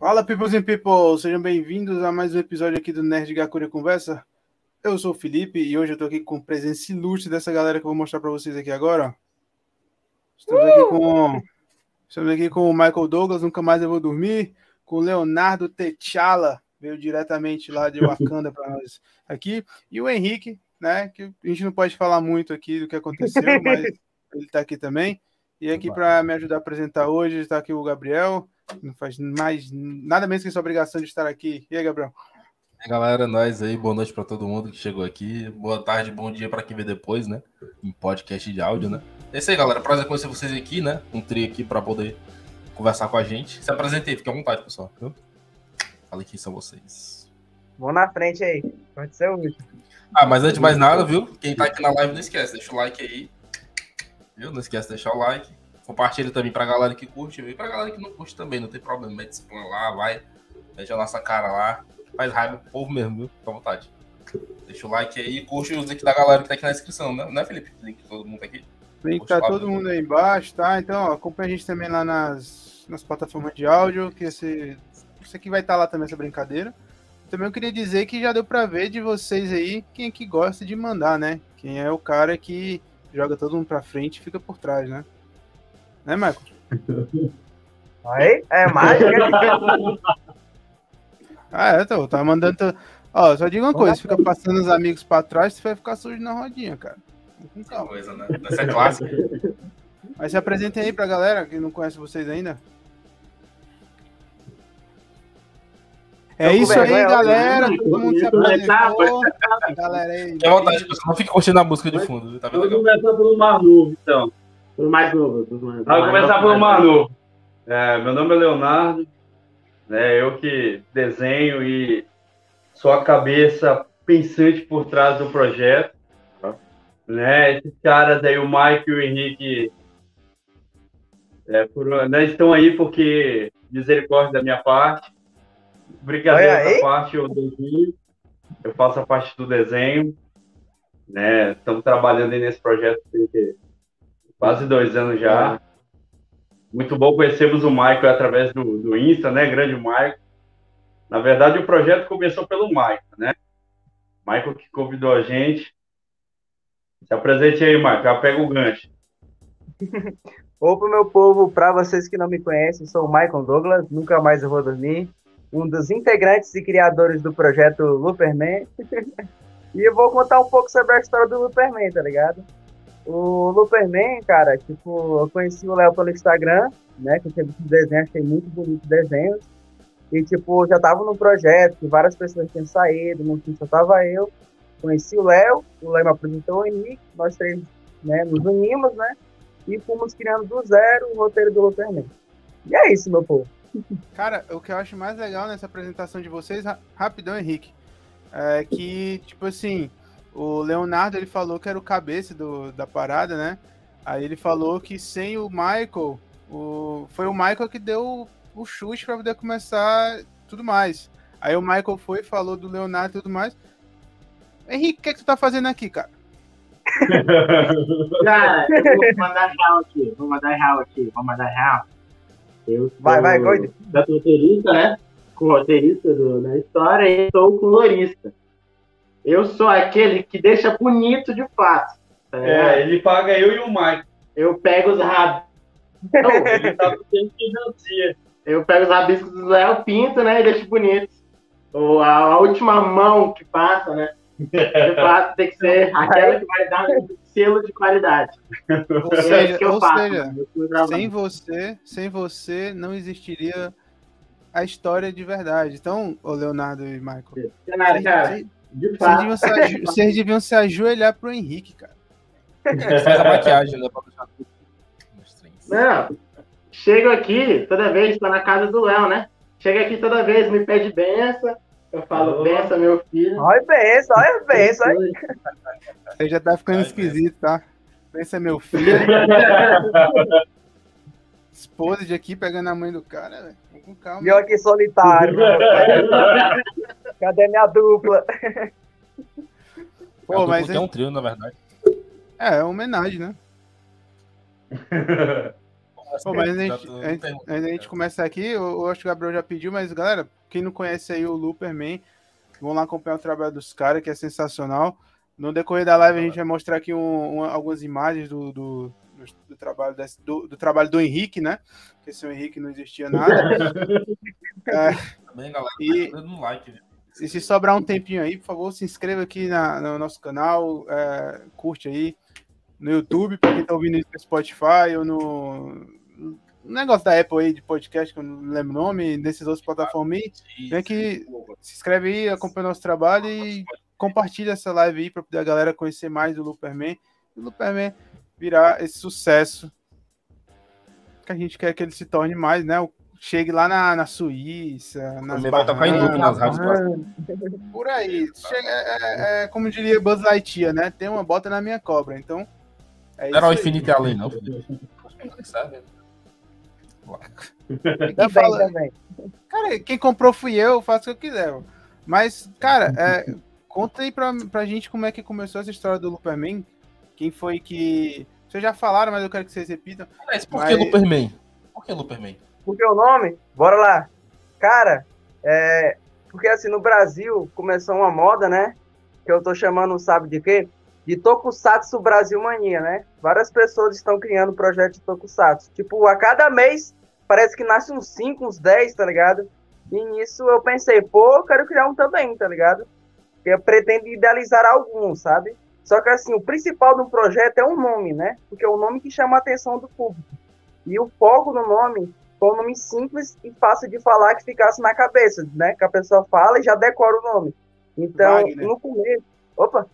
Fala, peoples and people! Sejam bem-vindos a mais um episódio aqui do Nerd Gakure Conversa. Eu sou o Felipe e hoje eu tô aqui com presença ilustre dessa galera que eu vou mostrar para vocês aqui agora. Estamos aqui com estamos aqui com o Michael Douglas, nunca mais eu vou dormir, com o Leonardo Techala, veio diretamente lá de Wakanda para nós aqui, e o Henrique, né, que a gente não pode falar muito aqui do que aconteceu, mas ele está aqui também. E aqui para me ajudar a apresentar hoje está aqui o Gabriel, não faz mais nada menos que essa obrigação de estar aqui. E aí, Gabriel? E aí, galera, nós aí, boa noite para todo mundo que chegou aqui. Boa tarde, bom dia para quem vê depois, né? Em podcast de áudio, né? É isso aí, galera. Prazer conhecer vocês aqui, né? Um trio aqui para poder conversar com a gente. Se apresentei, fique à vontade, pessoal. Viu? Falei quem são vocês. Vão na frente aí. Pode ser último. Ah, mas antes de mais nada, viu? Quem tá aqui na live não esquece, deixa o like aí. Viu? Não esquece de deixar o like. Compartilha também pra galera que curte e pra galera que não curte também, não tem problema. Mete spam lá, vai. Deixa a nossa cara lá. Faz raiva pro povo mesmo, viu? Fica à vontade. Deixa o like aí, curte os links da galera que tá aqui na descrição, né, né Felipe? Link todo mundo aqui. Link tá todo mundo aí embaixo, tá? Então, ó, acompanha a gente também lá nas, nas plataformas de áudio, que esse, isso aqui vai estar tá lá também, essa brincadeira. Também eu queria dizer que já deu pra ver de vocês aí quem é que gosta de mandar, né? Quem é o cara que joga todo mundo pra frente e fica por trás, né? Né, Marco? Aí, é mágica. ah, é, tô, tá mandando. Ó, só diga uma coisa: fica passando os amigos pra trás, você vai ficar sujo na rodinha, cara. Com calma. Coisa, né? Essa é clássica. Mas se apresentem aí pra galera que não conhece vocês ainda. É isso aí, galera. Todo mundo se apresentou. Galera aí. Fique à vontade, pessoal. Não fique curtindo a música de fundo. Tá vendo? Vamos começar pelo Manu, então. Mais novo. Vamos começar pelo Manu. É, meu nome é Leonardo. Né, eu que desenho e sou a cabeça pensante por trás do projeto. Né, esses caras aí, o Mike e o Henrique, é, por, né, estão aí porque misericórdia da minha parte. Brincadeira da parte, eu desenho, eu faço a parte do desenho. Né, estamos trabalhando aí nesse projeto tem quase dois anos já. Muito bom conhecermos o Michael através do, do Insta, né? Grande Michael. Na verdade, o projeto começou pelo Michael, né? Michael que convidou a gente. Se apresente aí, Michael. Já pega o gancho. Opa, meu povo, para vocês que não me conhecem, sou o Michael Douglas, nunca mais eu vou dormir, um dos integrantes e criadores do projeto Looperman. e eu vou contar um pouco sobre a história do Looperman, tá ligado? O Looperman, cara, tipo, eu conheci o Léo pelo Instagram, né? Que eu tinha visto desenhos, achei muito bonito desenhos. E, tipo, já tava num projeto que várias pessoas tinham saído, no fim só tava eu. Conheci o Léo, o Léo me apresentou o Henrique, nós três né, nos unimos, né? E fomos criando do zero o roteiro do Looperman. E é isso, meu povo. Cara, o que eu acho mais legal nessa apresentação de vocês, rapidão, Henrique, é que, tipo assim, o Leonardo ele falou que era o cabeça do, da parada, né? Aí ele falou que sem o Michael, o, foi o Michael que deu o chute para poder começar tudo mais. Aí o Michael foi, falou do Leonardo e tudo mais. Henrique, o que, é que tu tá fazendo aqui, cara? cara, eu vou mandar real aqui, vou mandar real aqui, vou mandar real. Eu vai, vai, vai. Da roteirista, né? Com o roteirista do, da história e sou o colorista. Eu sou aquele que deixa bonito de fato. Tá é, ele paga eu e o Mike. Eu pego os rabiscos. ele tá Eu pego os rabiscos do Léo Pinto, né? E deixo bonito. Ou a, a, última mão que passa, né? De fato, tem que ser aquela que vai dar um selo de qualidade. Ou é seja, é ou faço, seja né? sem você, sem você não existiria a história de verdade. Então, o Leonardo e Michael. Cara, cara, de fato. Vocês deviam, se, vocês deviam se ajoelhar pro Henrique, cara. faz a maquiagem, né? Não, chego aqui toda vez, tô na casa do Léo, né? Chega aqui toda vez, me pede benção. Eu falo, oh. benção, meu filho. Olha benção, olha benção. Você já tá ficando Ai, esquisito, tá? Benção, meu filho. Esposa de aqui pegando a mãe do cara, velho. Com calma. E eu aqui solitário. Cadê minha dupla? Pô, mas é um trio, na verdade. É, é uma homenagem, né? Pô, mas a gente, a, gente, a gente começar aqui, eu, eu, acho que o Gabriel já pediu, mas galera, quem não conhece aí o Looperman, vão lá acompanhar o trabalho dos caras, que é sensacional. No decorrer da live a gente vai mostrar aqui um, um, algumas imagens do, do, do, do trabalho desse, do, do, trabalho do Henrique, né? Porque sem o Henrique não existia nada. é, Também, galera, e, tá no like, E se sobrar um tempinho aí, por favor, se inscreva aqui na, no nosso canal, é, curte aí no YouTube, para quem tá ouvindo isso no Spotify ou no, negócio da Apple aí de podcast, que eu não lembro o nome, desses outros plataformas aí, vem aqui, se inscreve aí, acompanha nosso trabalho e compartilha essa live aí para poder a galera conhecer mais o Looperman. E o Looperman virar esse sucesso que a gente quer que ele se torne mais, né? Chegue lá na, na Suíça, nas vai tocar em loop nas rádios. Por aí. Chega, é, é, é, como diria Buzz Lightyear, né? Tem uma bota na minha cobra, então... É não era o infinito e além, não. Sabe? Quem fala... Cara, quem comprou fui eu, faço o que eu quiser. Mas, cara, é, Conta aí pra, pra gente como é que começou essa história do Luperman. Quem foi que. Vocês já falaram, mas eu quero que vocês repitam. Mas por mas... que Luperman? Por que Luperman? Porque o nome? Bora lá. Cara, é. Porque assim, no Brasil começou uma moda, né? Que eu tô chamando, sabe de quê? De Tokusatsu Brasil Mania, né? Várias pessoas estão criando projetos de Tokusatsu. Tipo, a cada mês parece que nasce uns 5, uns 10, tá ligado? E nisso eu pensei, pô, eu quero criar um também, tá ligado? que pretende idealizar alguns, sabe? Só que assim, o principal do projeto é o nome, né? Porque é o nome que chama a atenção do público. E o foco no nome foi um nome simples e fácil de falar que ficasse na cabeça, né? Que a pessoa fala e já decora o nome. Então, Wagner. no começo. Opa!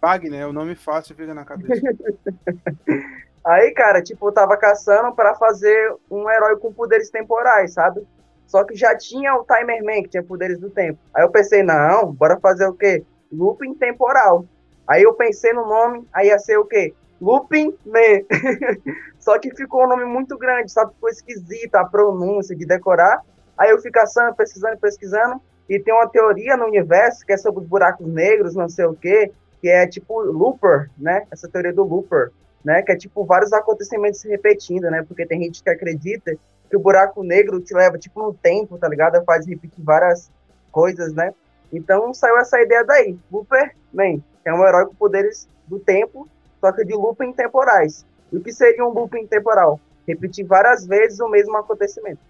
Wagner, é o nome fácil fica na cabeça. Aí, cara, tipo, eu tava caçando para fazer um herói com poderes temporais, sabe? Só que já tinha o Timer Man, que tinha poderes do tempo. Aí eu pensei, não, bora fazer o quê? Looping temporal. Aí eu pensei no nome, aí ia ser o quê? Looping Man. Só que ficou um nome muito grande, sabe? Ficou esquisito a pronúncia de decorar. Aí eu fui caçando, pesquisando, pesquisando. E tem uma teoria no universo que é sobre os buracos negros, não sei o quê, que é tipo Looper, né? Essa teoria do Looper, né? Que é tipo vários acontecimentos se repetindo, né? Porque tem gente que acredita que o buraco negro te leva, tipo, no tempo, tá ligado? Faz repetir várias coisas, né? Então saiu essa ideia daí. Looperman, que é um herói com poderes do tempo, só que de looping temporais. E o que seria um looping temporal? Repetir várias vezes o mesmo acontecimento.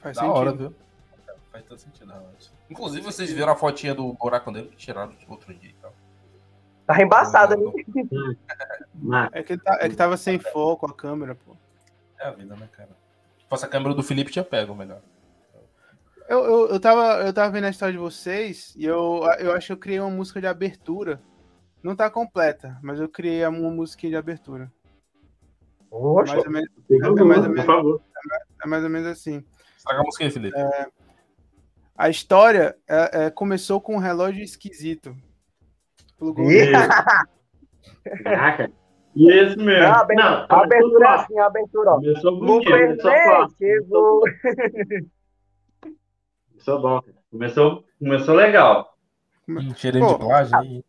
Faz da sentido. hora, viu? Faz todo sentido, realmente. Inclusive, vocês viram a fotinha do buraco negro que tiraram outro dia e tal. Tá embaçada, né? É que, tá, é que tava sem foco a câmera, pô. É a vida, né, cara? Se fosse a câmera do Felipe, tinha pego melhor. Eu, eu, eu, tava, eu tava vendo a história de vocês e eu, eu acho que eu criei uma música de abertura. Não tá completa, mas eu criei uma música de abertura. Oxa, é mais ou menos, é, mais ou menos, é mais ou menos assim. Saca a música aí, Felipe. É, a história é, é, começou com um relógio esquisito. Plugou Caraca. E esse mesmo. Não, abertura, não, a abertura é assim, a abertura, ó. Começou bonito, começou. Começou bom, Começou, começou legal. Cheirinho de plágio aí.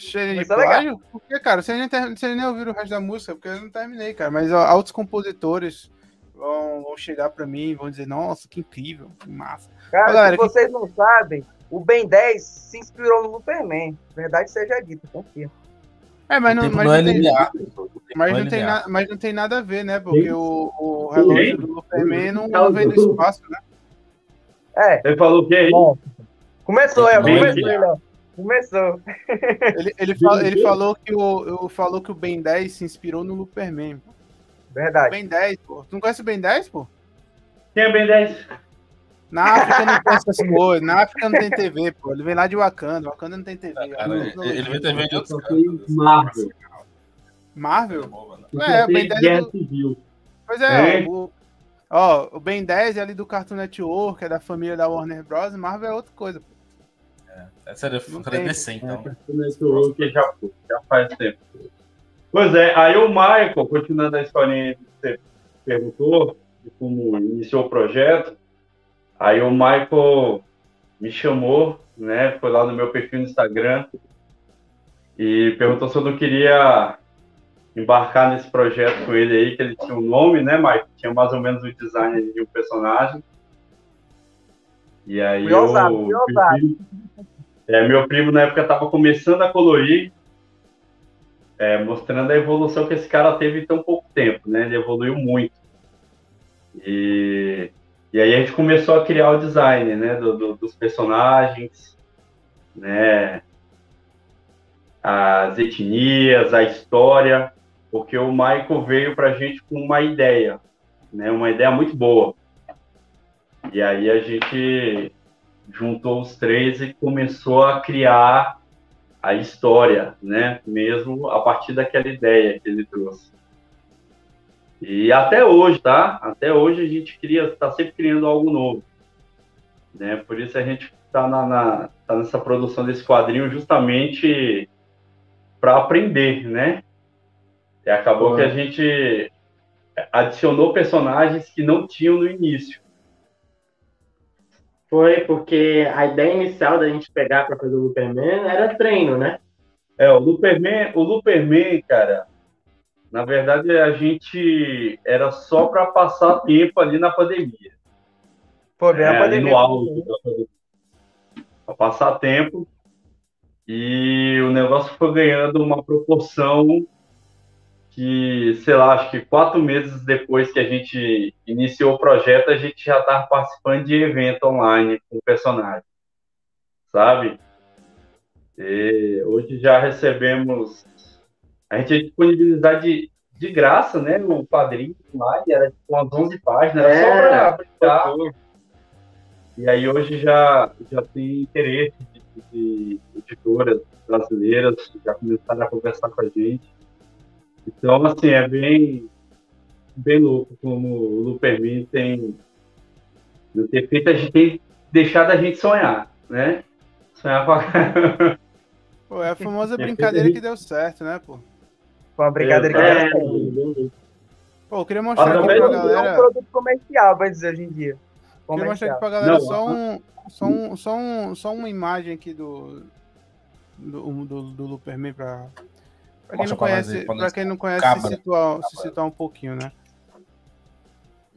Cheirinho de plágio? Por que, cara? Vocês nem, ter... Vocês nem ouviram o resto da música, porque eu não terminei, cara. Mas ó, altos compositores vão, vão chegar pra mim e vão dizer, nossa, que incrível, que massa. Cara, galera, se vocês que... não sabem, o Ben 10 se inspirou no Superman. Verdade seja dita, confia. É, mas não, mas não, é linear. Mas, não tem na, mas não tem nada a ver, né? Porque o, o relógio do Superman não, não vem do espaço, né? É. Ele falou o quê aí? Começou, é, começou, Começou. Ele, ele, ele falou, que o, falou que o Ben 10 se inspirou no Superman. Verdade. Ben 10, pô. Tu não conhece o Ben 10, pô? Quem é Ben 10? Na África não tem essas coisas. Na África não tem TV, pô. Ele vem lá de Wakanda. Wakanda não tem TV. Ah, cara, ele, ele vem TV de outros Marvel. Marvel? É, o Ben 10 é do... Pois é, é. O, ó, o Ben 10 é ali do Cartoon Network, é da família da Warner Bros. Marvel é outra coisa, pô. É, essa era, era DC, então. É, já, já faz tempo. Pois é, aí o Michael, continuando a historinha que você perguntou, de como iniciou o projeto, Aí o Michael me chamou, né? Foi lá no meu perfil no Instagram e perguntou se eu não queria embarcar nesse projeto com ele aí, que ele tinha um nome, né, Mike? Tinha mais ou menos o design de um personagem. E aí fui eu, ousado. meu primo, é, meu primo na época estava começando a colorir, é, mostrando a evolução que esse cara teve em tão pouco tempo, né? Ele evoluiu muito. E, e aí a gente começou a criar o design, né? do- do- dos personagens, né? As etnias, a história, porque o Michael veio pra gente com uma ideia, né? Uma ideia muito boa. E aí a gente juntou os três e começou a criar a história, né? Mesmo a partir daquela ideia que ele trouxe. E até hoje, tá? Até hoje a gente cria, está sempre criando algo novo, né? Por isso a gente está na, na- tá nessa produção desse quadrinho justamente para aprender, né? E acabou Pô. que a gente adicionou personagens que não tinham no início. Foi porque a ideia inicial da gente pegar pra fazer o Superman era treino, né? É, o Luperman, o Luperman, cara, na verdade a gente era só para passar tempo ali na pandemia. Pô, É, a pandemia. no auge da pandemia. Pra passar tempo. E o negócio foi ganhando uma proporção que, sei lá, acho que quatro meses depois que a gente iniciou o projeto, a gente já estava participando de evento online com o personagem, sabe? E hoje já recebemos. A gente ia disponibilizar de, de graça, né? O padrinho online, era tipo umas 11 páginas, era só Era. para brincar. E aí hoje já, já tem interesse de, de editoras brasileiras que já começaram a conversar com a gente. Então, assim, é bem, bem louco como o Lupermin tem, não ter feito a gente tem deixado a gente sonhar, né? Sonhar com a... Pô, é a famosa brincadeira que deu certo, né, pô? Foi uma brincadeira que É, deu certo. Pô, eu queria mostrar aqui pra não- É um galera. produto comercial, vai dizer hoje em dia. Queria mostrar Comercial. aqui pra galera Não, só, um, só, um, só, um, só uma imagem aqui do, do, do, do Luperman pra, pra quem Mostra não conhece, pra quem não conhece Cabra. se, situar, se situar um pouquinho, né?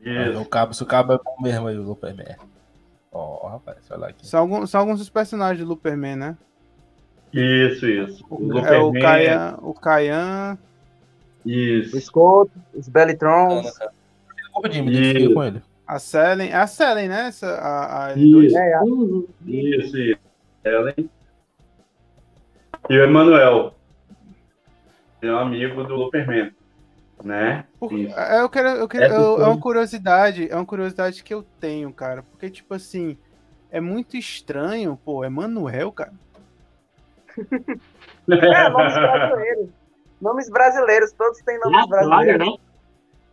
É, O cabo, se o cabo é bom mesmo aí, o Superman. Ó, rapaz, olha lá aqui. São, alguns, são alguns dos personagens do Luperman, né? Isso, isso. O é o Luperman, Kayan, o Kayan, O Isso. Scott, os Bellytrons. Como de me identifiquei Isso. com ele. a Selen. É a Selen, né? Essa, a, a L2. Isso, É, a- isso, isso. Ellen. E o Emanuel. Ele é um amigo do Luperman, né? Por- Isso. é, eu quero, eu quero, Essa eu- é uma curiosidade, é uma curiosidade que eu tenho, cara. Porque, tipo assim, é muito estranho, pô, é Manuel, cara. é, nomes brasileiros. Nomes brasileiros, todos têm nomes Aleatório, brasileiros. né?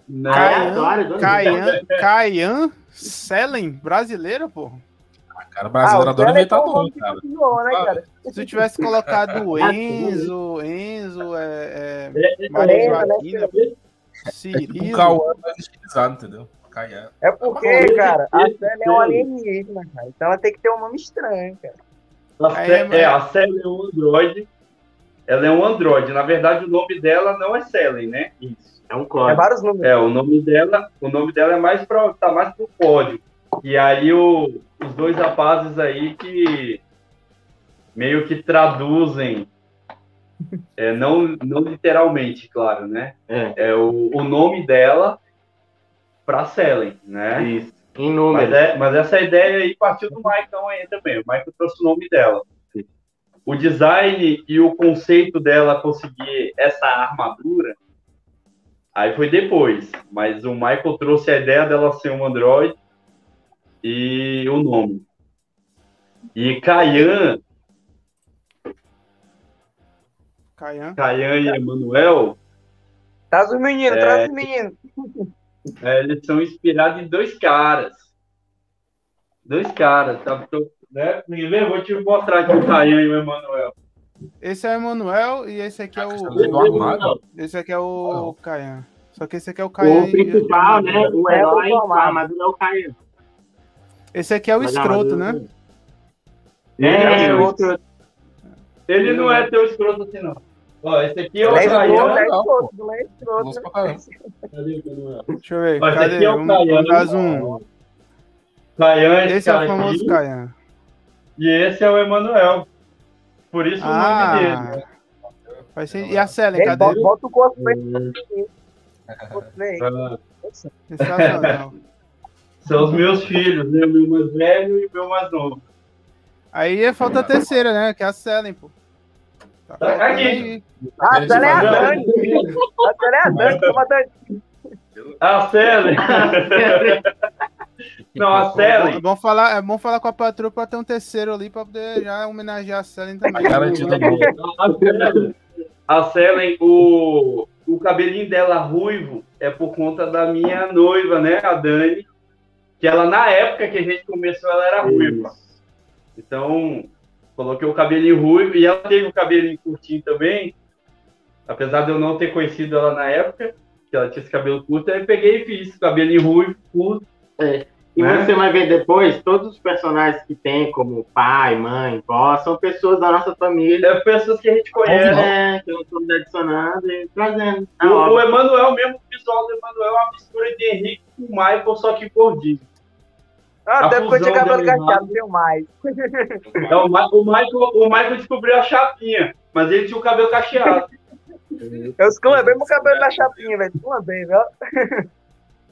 Não, Aleatório, doido. Kayan, Kayan Selen, brasileiro, pô. Ah, cara, Ah, brasileiro o adora é que cara. continuou, né, cara? Se tu tivesse colocado Ah, Enzo, Enzo, é, é, É, Maria né, Joaquina, O Cirilo. Cauã é estilizado, entendeu? Caian. É porque, Esse- cara, a Célia é um tem. alienígena, cara. Então ela tem que ter um nome estranho, cara. A é- é, a Selen é um androide. Ela é um androide. Na verdade, o nome dela não é Selen, né? Isso, é um É código. vários números. É, o nome dela, o nome dela é mais pra, tá mais pro código. E aí o- os dois rapazes aí que meio que traduzem, é, não, não literalmente, claro, né? É, É o, o nome dela pra Selen, né? isso. Em Mas, números. é- mas essa ideia aí partiu do Michael aí também. O Michael trouxe o nome dela. O design e o conceito dela conseguir essa armadura, aí foi depois. Mas o Michael trouxe a ideia dela ser um android e o nome. E Kayan, Kayan. Kayan e Emanuel, Traz os meninos, É. traz os meninos. é, eles são inspirados em dois caras. Dois caras, tá? Tô, né? Ninguém vou te mostrar aqui o Kayan e o Emanuel. Esse é o Emanuel e esse aqui é o. Esse aqui é o Kayan. Só que esse aqui é o Kayan. O e- principal, né? O É herói, o a armadura é o Caio. Esse aqui é o Mas escroto, né? É, Ele outro. Ele não é teu escroto assim, não. Ó, esse aqui é o É Caiano, escroto, é escroto, não é escroto. O Manuel? Deixa eu ver. Ó, esse aqui é o vamos Caiano. zoom. Caian, esse, Esse é o famoso. Caian. E esse é o Emanuel. Por isso o nome dele. Ah, vai ser... E a Selen, cadê? bota, bota o cosplay. cosplay. Ah, Sensacional. São os meus filhos, né? O meu mais velho e o meu mais novo. Aí falta a terceira, né? Que é a Selen, pô. Tá Tá aqui. Ah, a Célia é a Não. Dani. A Célia é a Dani, toma Dani. A Selen. Não, a Selen. É bom, falar, é bom falar com a patroa pra ter um terceiro ali pra poder já homenagear a Selen também. Selen, a Selen, o, o cabelinho dela ruivo é por conta da minha noiva, né? A Dani. Que ela, na época que a gente começou, ela era ruiva. Então, coloquei o cabelinho ruivo e ela teve o cabelinho curtinho também. Apesar de eu não ter conhecido ela na época, que ela tinha esse cabelo curto, aí eu peguei e fiz cabelinho ruivo, curto. E Né? você vai ver depois, todos os personagens que tem, como pai, mãe, vó, são pessoas da nossa família. É pessoas que a gente conhece. É, que nós estamos adicionando e trazendo. O, o. Emanuel, mesmo o visual do Emanuel é uma mistura de Henrique com o Michael, só que gordinho. Ah, até porque eu tinha cabelo cacheado, não tenho mais. É, o, Ma- o Michael, o Michael descobriu a chapinha, mas ele tinha o cabelo cacheado. Eu esculambei meu cabelo na chapinha, velho. Esculambei, viu?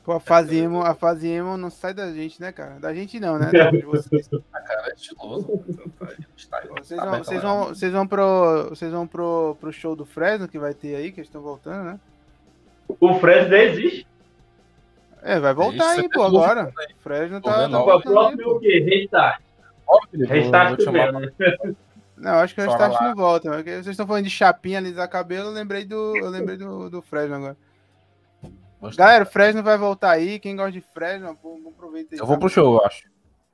Pô, a fase emo, a fase emo não sai da gente, né, cara? Da gente não, né? Da- de vocês. cara, é estiloso. Tá- Vocês tá vão, bem vocês vão, vocês vão pro, vocês vão pro, pro show do Fresno que vai ter aí, que eles estão voltando, né? O Fred nem existe. É, vai voltar Isso, aí, pô, agora. O Fresno tá, tá voltando aí, próximo é o quê? Restart. Restart chamar também. Não, acho que o Restart não volta. Vocês estão falando de chapinha, alisar cabelo, eu lembrei do, eu lembrei do, do Fresno agora. Pra- Galera, o Fresno vai voltar aí. Quem gosta de Fresno, vamos aproveitar aí. Eu vou pro show, eu acho.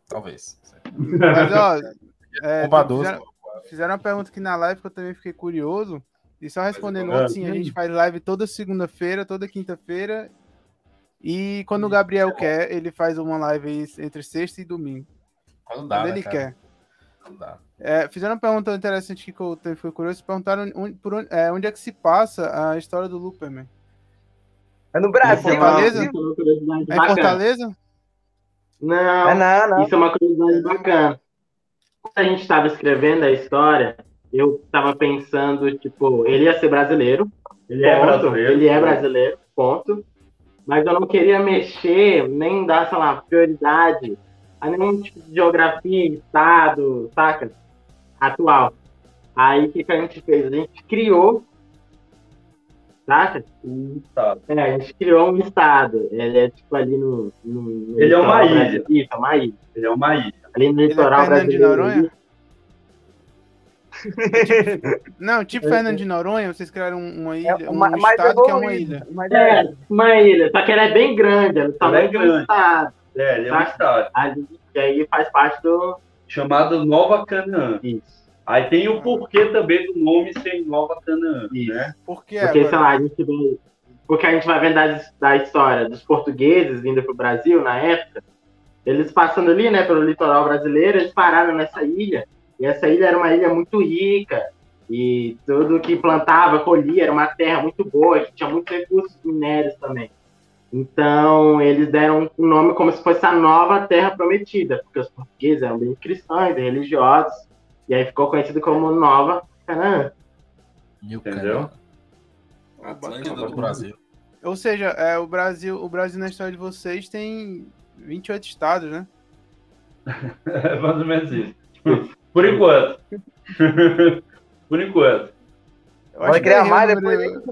Talvez. Mas, ó, é, fizeram, fizeram uma pergunta aqui na live que eu também fiquei curioso. E só respondendo É. assim, a gente faz live toda segunda-feira, toda quinta-feira. E quando o Gabriel quer, ele faz uma live aí entre sexta e domingo. Quando dá, Quando né, ele cara? quer. Quando dá. É, fizeram uma pergunta interessante aqui que eu também fui curioso. Perguntaram onde, por onde, é, onde é que se passa a história do Luperman. É no Brasil. Fortaleza? É curiosidade É. Fortaleza? Não, É, não, não. Isso é uma curiosidade bacana. Quando a gente estava escrevendo a história, eu estava pensando, tipo, ele ia ser brasileiro. Ele é ponto. brasileiro. Ele é brasileiro, ponto. Mas eu não queria mexer, nem dar, sei lá, prioridade a nenhum tipo de geografia, estado, saca? Atual. Aí o que, que a gente fez? A gente criou, saca? Tá. É, a gente criou um estado. Ele é tipo ali no. no- no Ele é uma ilha. Isso, é uma ilha. Ele é uma ilha. Ali no é litoral Fernando de brasileiro. Noronha? Não, tipo Fernando de Noronha, vocês criaram uma ilha, É, um ma- mais estado que é uma ilha. mas É, uma ilha, só que ela é bem grande, ela tá Ela é muito grande. estado. É, ele é um Tá. estado. Ali, e aí faz parte do. Chamado Nova Canaã. Isso. Aí tem o porquê também do nome ser Nova Canaã, né? Por que Porque, sei lá, a gente vê. Porque a gente vai vendo da, da história dos portugueses vindo pro Brasil na época. Eles passando ali, né, pelo litoral brasileiro, eles pararam nessa ilha. E essa ilha era uma ilha muito rica. E tudo que plantava, colhia, era uma terra muito boa, que tinha muitos recursos minérios também. Então, eles deram um nome como se fosse a nova terra prometida, porque os portugueses eram bem cristãos religiosos. E aí ficou conhecido como Nova Canaã. Entendeu? Atlântida do Brasil. Ou seja, é, o Brasil, o Brasil na história de vocês tem 28 estados, né? É mais ou menos isso. Por enquanto. Por enquanto. Eu Vai acho que eu criar mais número-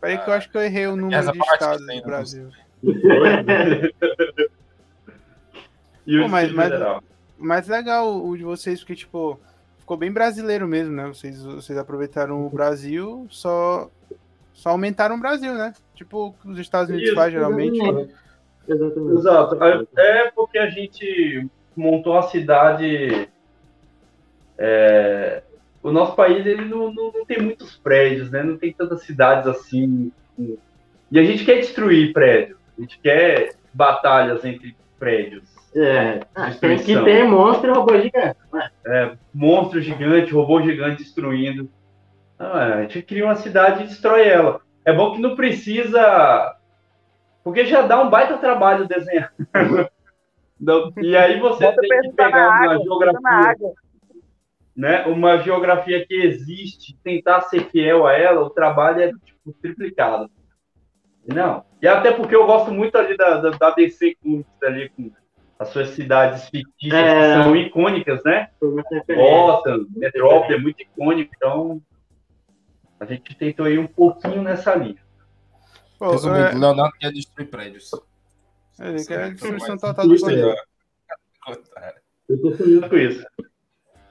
Peraí que eu acho que eu errei o número Essa de estados do né? Brasil. E o Pô, mas- mas-. Mas legal o de vocês, porque, tipo, ficou bem brasileiro mesmo, né? Vocês, vocês aproveitaram o Brasil, só, só aumentaram o Brasil, né? Tipo o que os Estados Unidos Isso, faz geralmente. exatamente. Exatamente. Exato. É porque a gente montou uma cidade. é, O nosso país ele não, não, não tem muitos prédios, né? Não tem tantas cidades assim. E a gente quer destruir prédios. A gente quer batalhas entre prédios. É, ah, tem que ter monstro e robô gigante. Monstro gigante, robô gigante destruindo. Ah, a gente cria uma cidade e destrói ela. É bom que não precisa. Porque já dá um baita trabalho desenhar. e aí você Bota tem que pegar uma água, geografia, né? Uma geografia que existe, tentar ser fiel a ela, o trabalho é tipo, triplicado. Não. E até porque eu gosto muito ali da, da, da DC Comics ali com as suas cidades fictícias É. que são icônicas, né? Gotham, Metrópole é muito icônico, então a gente tentou ir um pouquinho nessa linha. Pô, Resumindo, é, Leonardo quer destruir prédios. ele quer a destruição total do. Eu tô sonhando com isso.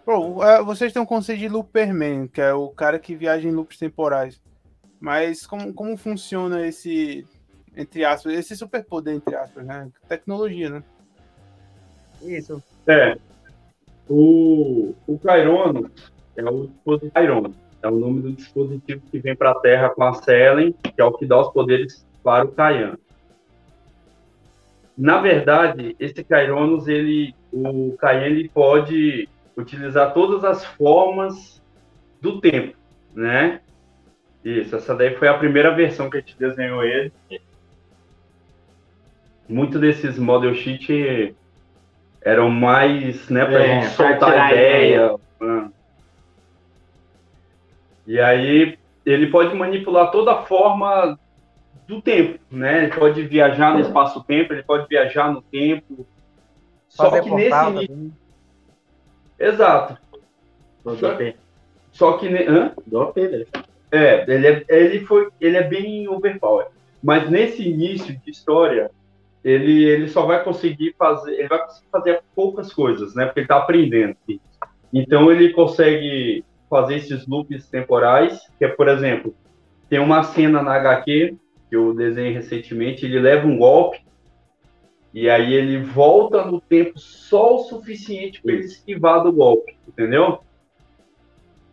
Pô, é, vocês têm um conceito de Looperman, que é o cara que viaja em loops temporais. Mas como, como funciona esse, entre aspas, esse superpoder, entre aspas, né? Tecnologia, né? Isso. É. O, o Cairono é o dispositivo. É o nome do dispositivo que vem para a Terra com a Selen, que é o que dá os poderes para o Kaian. Na verdade, esse Kaironos, ele, o Kaian, ele pode utilizar todas as formas do tempo, né? Isso, essa daí foi a primeira versão que a gente desenhou ele. Muito desses model sheet eram mais, né, pra É, gente soltar a a ideia. ah. E aí ele pode manipular toda a forma do tempo, né? Ele pode viajar no espaço-tempo, ele pode viajar no tempo. Só Fazer que portal nesse também. exato. Do OP. Só que ne... Hã? Do OP dele. É, ele é, ele foi, ele é bem overpower. Mas nesse início de história, ele, ele só vai conseguir fazer, ele vai conseguir fazer poucas coisas, né? Porque ele tá aprendendo. Então ele consegue fazer esses loops temporais, que é, por exemplo, tem uma cena na HQ que eu desenhei recentemente, ele leva um golpe e aí ele volta no tempo só o suficiente para ele esquivar do golpe, entendeu?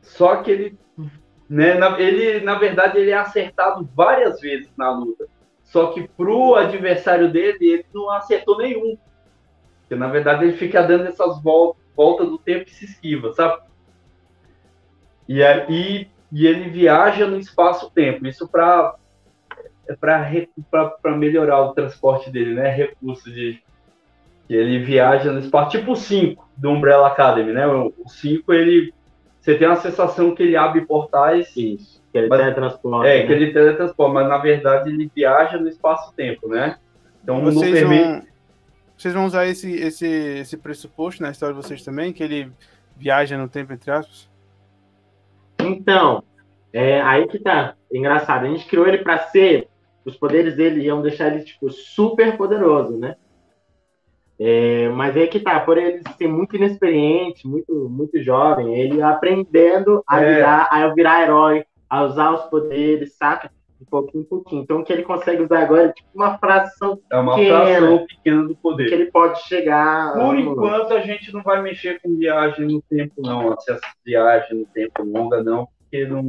Só que ele né? Na, ele, na verdade, ele é acertado várias vezes na luta. Só que pro adversário dele, ele não acertou nenhum. Porque, na verdade, ele fica dando essas voltas, do tempo e se esquiva, sabe? E, aí, e ele viaja no espaço-tempo. Isso para é para melhorar o transporte dele, né? Recurso de ele viaja no espaço, tipo o 5 do Umbrella Academy, né? O 5 ele você tem a sensação que ele abre portais Isso. Que ele Mas- teletransporta. é, né? que ele teletransporta, mas na verdade ele viaja no espaço-tempo, né? Então Vocês permite. vão, vocês vão usar esse, esse, esse pressuposto na história de vocês também, que ele viaja no tempo, entre aspas? Então, é aí que tá. Engraçado. A gente criou ele pra ser. Os poderes dele iam deixar ele, tipo, super poderoso, né? É, mas aí que tá, por ele ser muito inexperiente, muito, muito jovem, ele aprendendo a É. virar, a virar herói, a usar os poderes, saca? De pouquinho em pouquinho. Então, o que ele consegue usar agora é tipo uma fração É uma pequena. fração pequena do que poder. ele pode chegar. Por enquanto a gente não vai mexer com viagem no tempo, não. Essa viagem no tempo longa, não, porque não,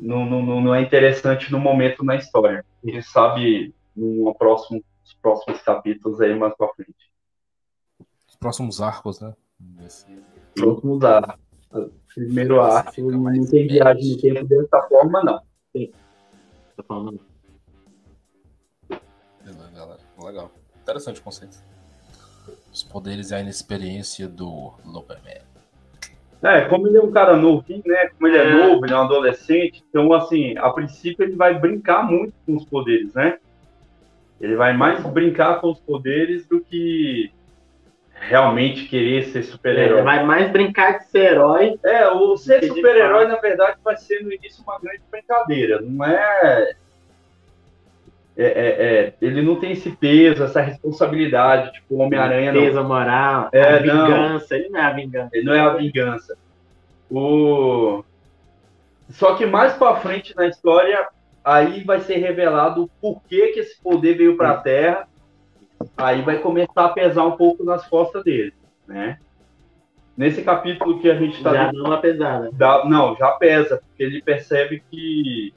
não, não, não- não é interessante no momento na história. A gente sabe no próximo, nos próximos capítulos aí mais pra frente. Os próximos arcos, né? Desse- Próximos arcos. Primeiro arco, não tem viagem no tempo dessa forma, não. Tô falando. Beleza, galera. Legal. Interessante o conceito. Os poderes e a inexperiência do Loperman. É, como ele é um cara novinho, né? Como ele é, É. novo, ele é um adolescente, então, assim, a princípio ele vai brincar muito com os poderes, né? Ele vai mais brincar com os poderes do que realmente querer ser super-herói. vai mais brincar de ser herói. É, o ser super-herói, na verdade, vai ser no início uma grande brincadeira. Não é... É, é, é, ele não tem esse peso, essa responsabilidade, tipo o Homem-Aranha não. Peso moral. É, a não. vingança. Ele não é a vingança. Ele não é a vingança. O... Só que mais pra frente na história, aí vai ser revelado o porquê que esse poder veio pra Terra. Aí vai começar a pesar um pouco nas costas dele, né? Nesse capítulo que a gente tá Já dá uma pesada. dá- não, já pesa, porque ele percebe que,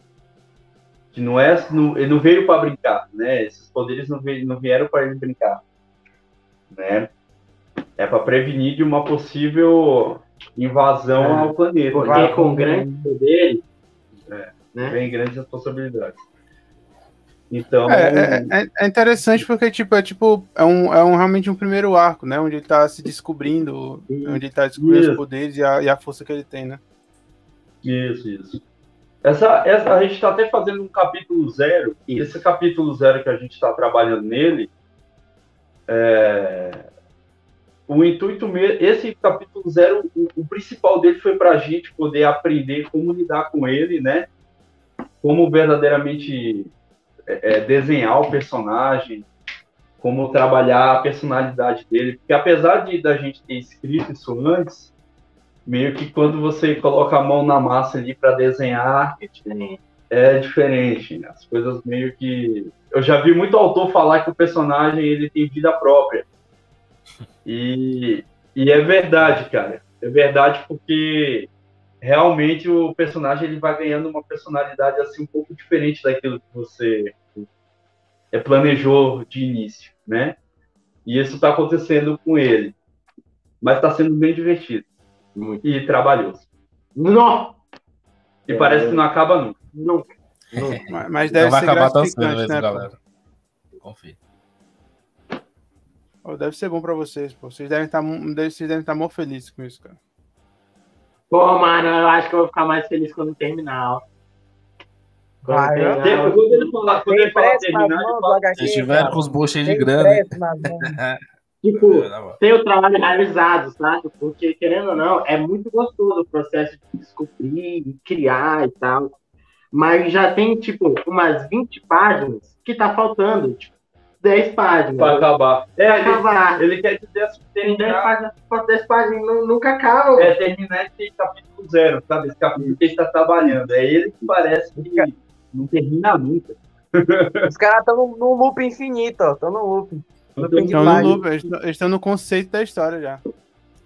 que não é, não- ele não veio para brincar, né? Esses poderes não, veio, não vieram para ele brincar, né? É para prevenir de uma possível invasão É. ao planeta. Porque com grandes poderes, É. né? Vem grandes responsabilidades. Então, É, é, é- é interessante porque, tipo, é tipo, é um, é um realmente um primeiro arco, né? Onde ele tá se descobrindo, onde ele tá descobrindo Isso. os poderes e a, e a força que ele tem, né? Isso, isso. Essa, essa, a gente está até fazendo um capítulo zero. E esse capítulo zero que a gente está trabalhando nele, é, o intuito mesmo, esse capítulo zero, o, o principal dele foi para a gente poder aprender como lidar com ele, né? Como verdadeiramente é, é, desenhar o personagem, como trabalhar a personalidade dele. Porque apesar de da gente ter escrito isso antes, meio que quando você coloca a mão na massa ali para desenhar, é diferente. As coisas meio que. Eu já vi muito autor falar que o personagem ele tem vida própria. E, e é verdade, cara. É verdade porque realmente o personagem ele vai ganhando uma personalidade assim um pouco diferente daquilo que você é, planejou de início, né? E isso está acontecendo com ele. Mas está sendo bem divertido Muito. e trabalhoso. Não! E É. parece que não acaba nunca. Nunca. Mas, mas Não deve vai ser acabar tão cedo né? galera. Confia. Pô, Deve ser bom pra vocês, pô. Vocês devem estar vocês devem estar mó felizes com isso, cara. Pô, mano, eu acho que eu vou ficar mais feliz quando terminar, ó. Quando terminar, Quando ele falar, quando ele falar fala, tiveram cara. com os bolsos de grana. Tipo, tem o trabalho realizado, sabe? Porque, querendo ou não, é muito gostoso o processo de descobrir e criar e tal. Mas já tem, tipo, umas 20 páginas que tá faltando, tipo, 10 páginas. Pra acabar. É, Pra ele, acabar. ele quer dizer assim, Tem 10 terminar, páginas, faltam 10 páginas, nu- nunca acabam. é, terminar esse capítulo zero, sabe? Esse capítulo que ele está trabalhando. É ele que parece que não termina nunca. Os caras estão no, no loop infinito, ó. Estão no loop. Então, no loop, eles tão- eles estão no conceito da história já.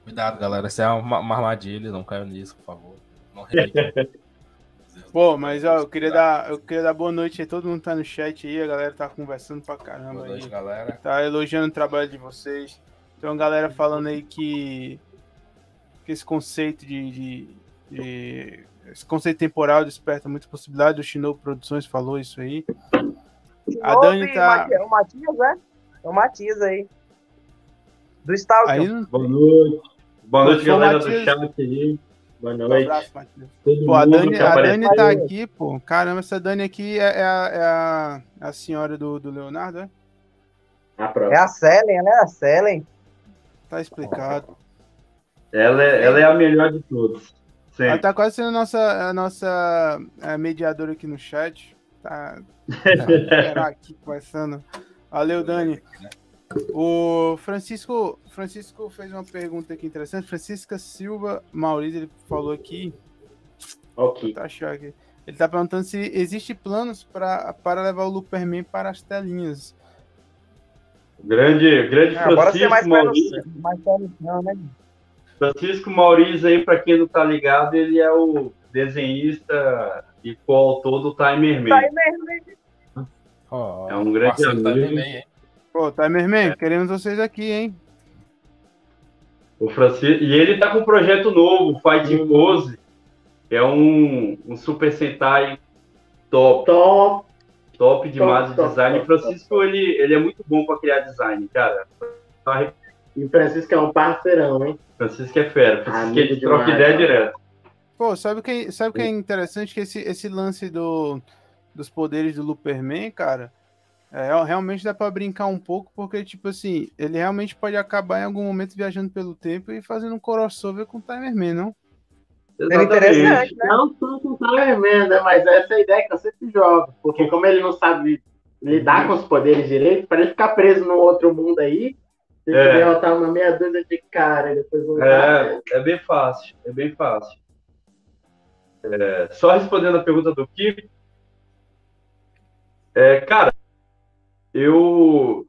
Cuidado, galera. Isso é uma, uma armadilha. Não caia nisso, por favor. Não repita. Pô, mas ó, eu queria dar, eu queria dar boa noite aí. Todo mundo tá no chat aí, a galera tá conversando pra caramba Boa aí. noite, galera. Tá elogiando o trabalho de vocês. Tem uma galera falando aí que, que esse conceito de, de, de- Esse conceito temporal desperta muitas possibilidades. O Shinobu Produções falou isso aí. A Dani tá- É o Matias, né? É o Matias aí. Do Stalker. Aí Boa noite. Boa noite, galera do chat aí. Boa um noite. abraço, Matheus. Pô, a Dani, a. Dani tá aqui, pô. Caramba, essa Dani aqui é, é a, é a, é a senhora do, do Leonardo, é? A É a Selen, ela é a Selen. Tá explicado. Ela é, ela é a melhor de todos. Ela Sempre. tá quase sendo a nossa, a nossa é, mediadora aqui no chat. Tá. Será aqui conversando. Valeu, Dani. O Francisco, Francisco fez uma pergunta aqui interessante. Francisca Silva Maurício, ele falou aqui. Ok. Tá aqui. Ele tá perguntando se existe planos pra, para levar o Luperman para as telinhas. Grande, grande Ah, mais Francisco no Maurício. mais chão, né? Francisco Maurício aí, para quem não tá ligado, ele é o desenhista e coautor do Timer Man. aí mesmo, né? Ó, É um grande amigo. também, hein? Pô, Timerman, queremos vocês aqui, hein? O Francisco, e ele tá com um projeto novo, Fight Pose, que é um, um Super Sentai top, Top. top demais de top, design. top, O Francisco, ele, ele é muito bom para criar design, cara. E o Francisco é um parceirão, hein? Francisco é fera, Francisco Amigo ele troca demais, ideia cara. direto. Pô, sabe o que, sabe o que é interessante? Que esse, esse lance do, dos poderes do Luperman, cara, é, realmente dá pra brincar um pouco, porque, tipo assim, ele realmente pode acabar em algum momento viajando pelo tempo e fazendo um crossover com o Timerman, não? Seria interessante, né? Não só com o Timerman, né? Mas essa é a ideia que eu sempre jogo. Porque como ele não sabe lidar com os poderes direito, para ele ficar preso num outro mundo aí, tem que É. derrotar uma meia dúzia de cara e depois voltar. É, é bem fácil, é bem fácil. É, só respondendo a pergunta do Kiko, é, cara, eu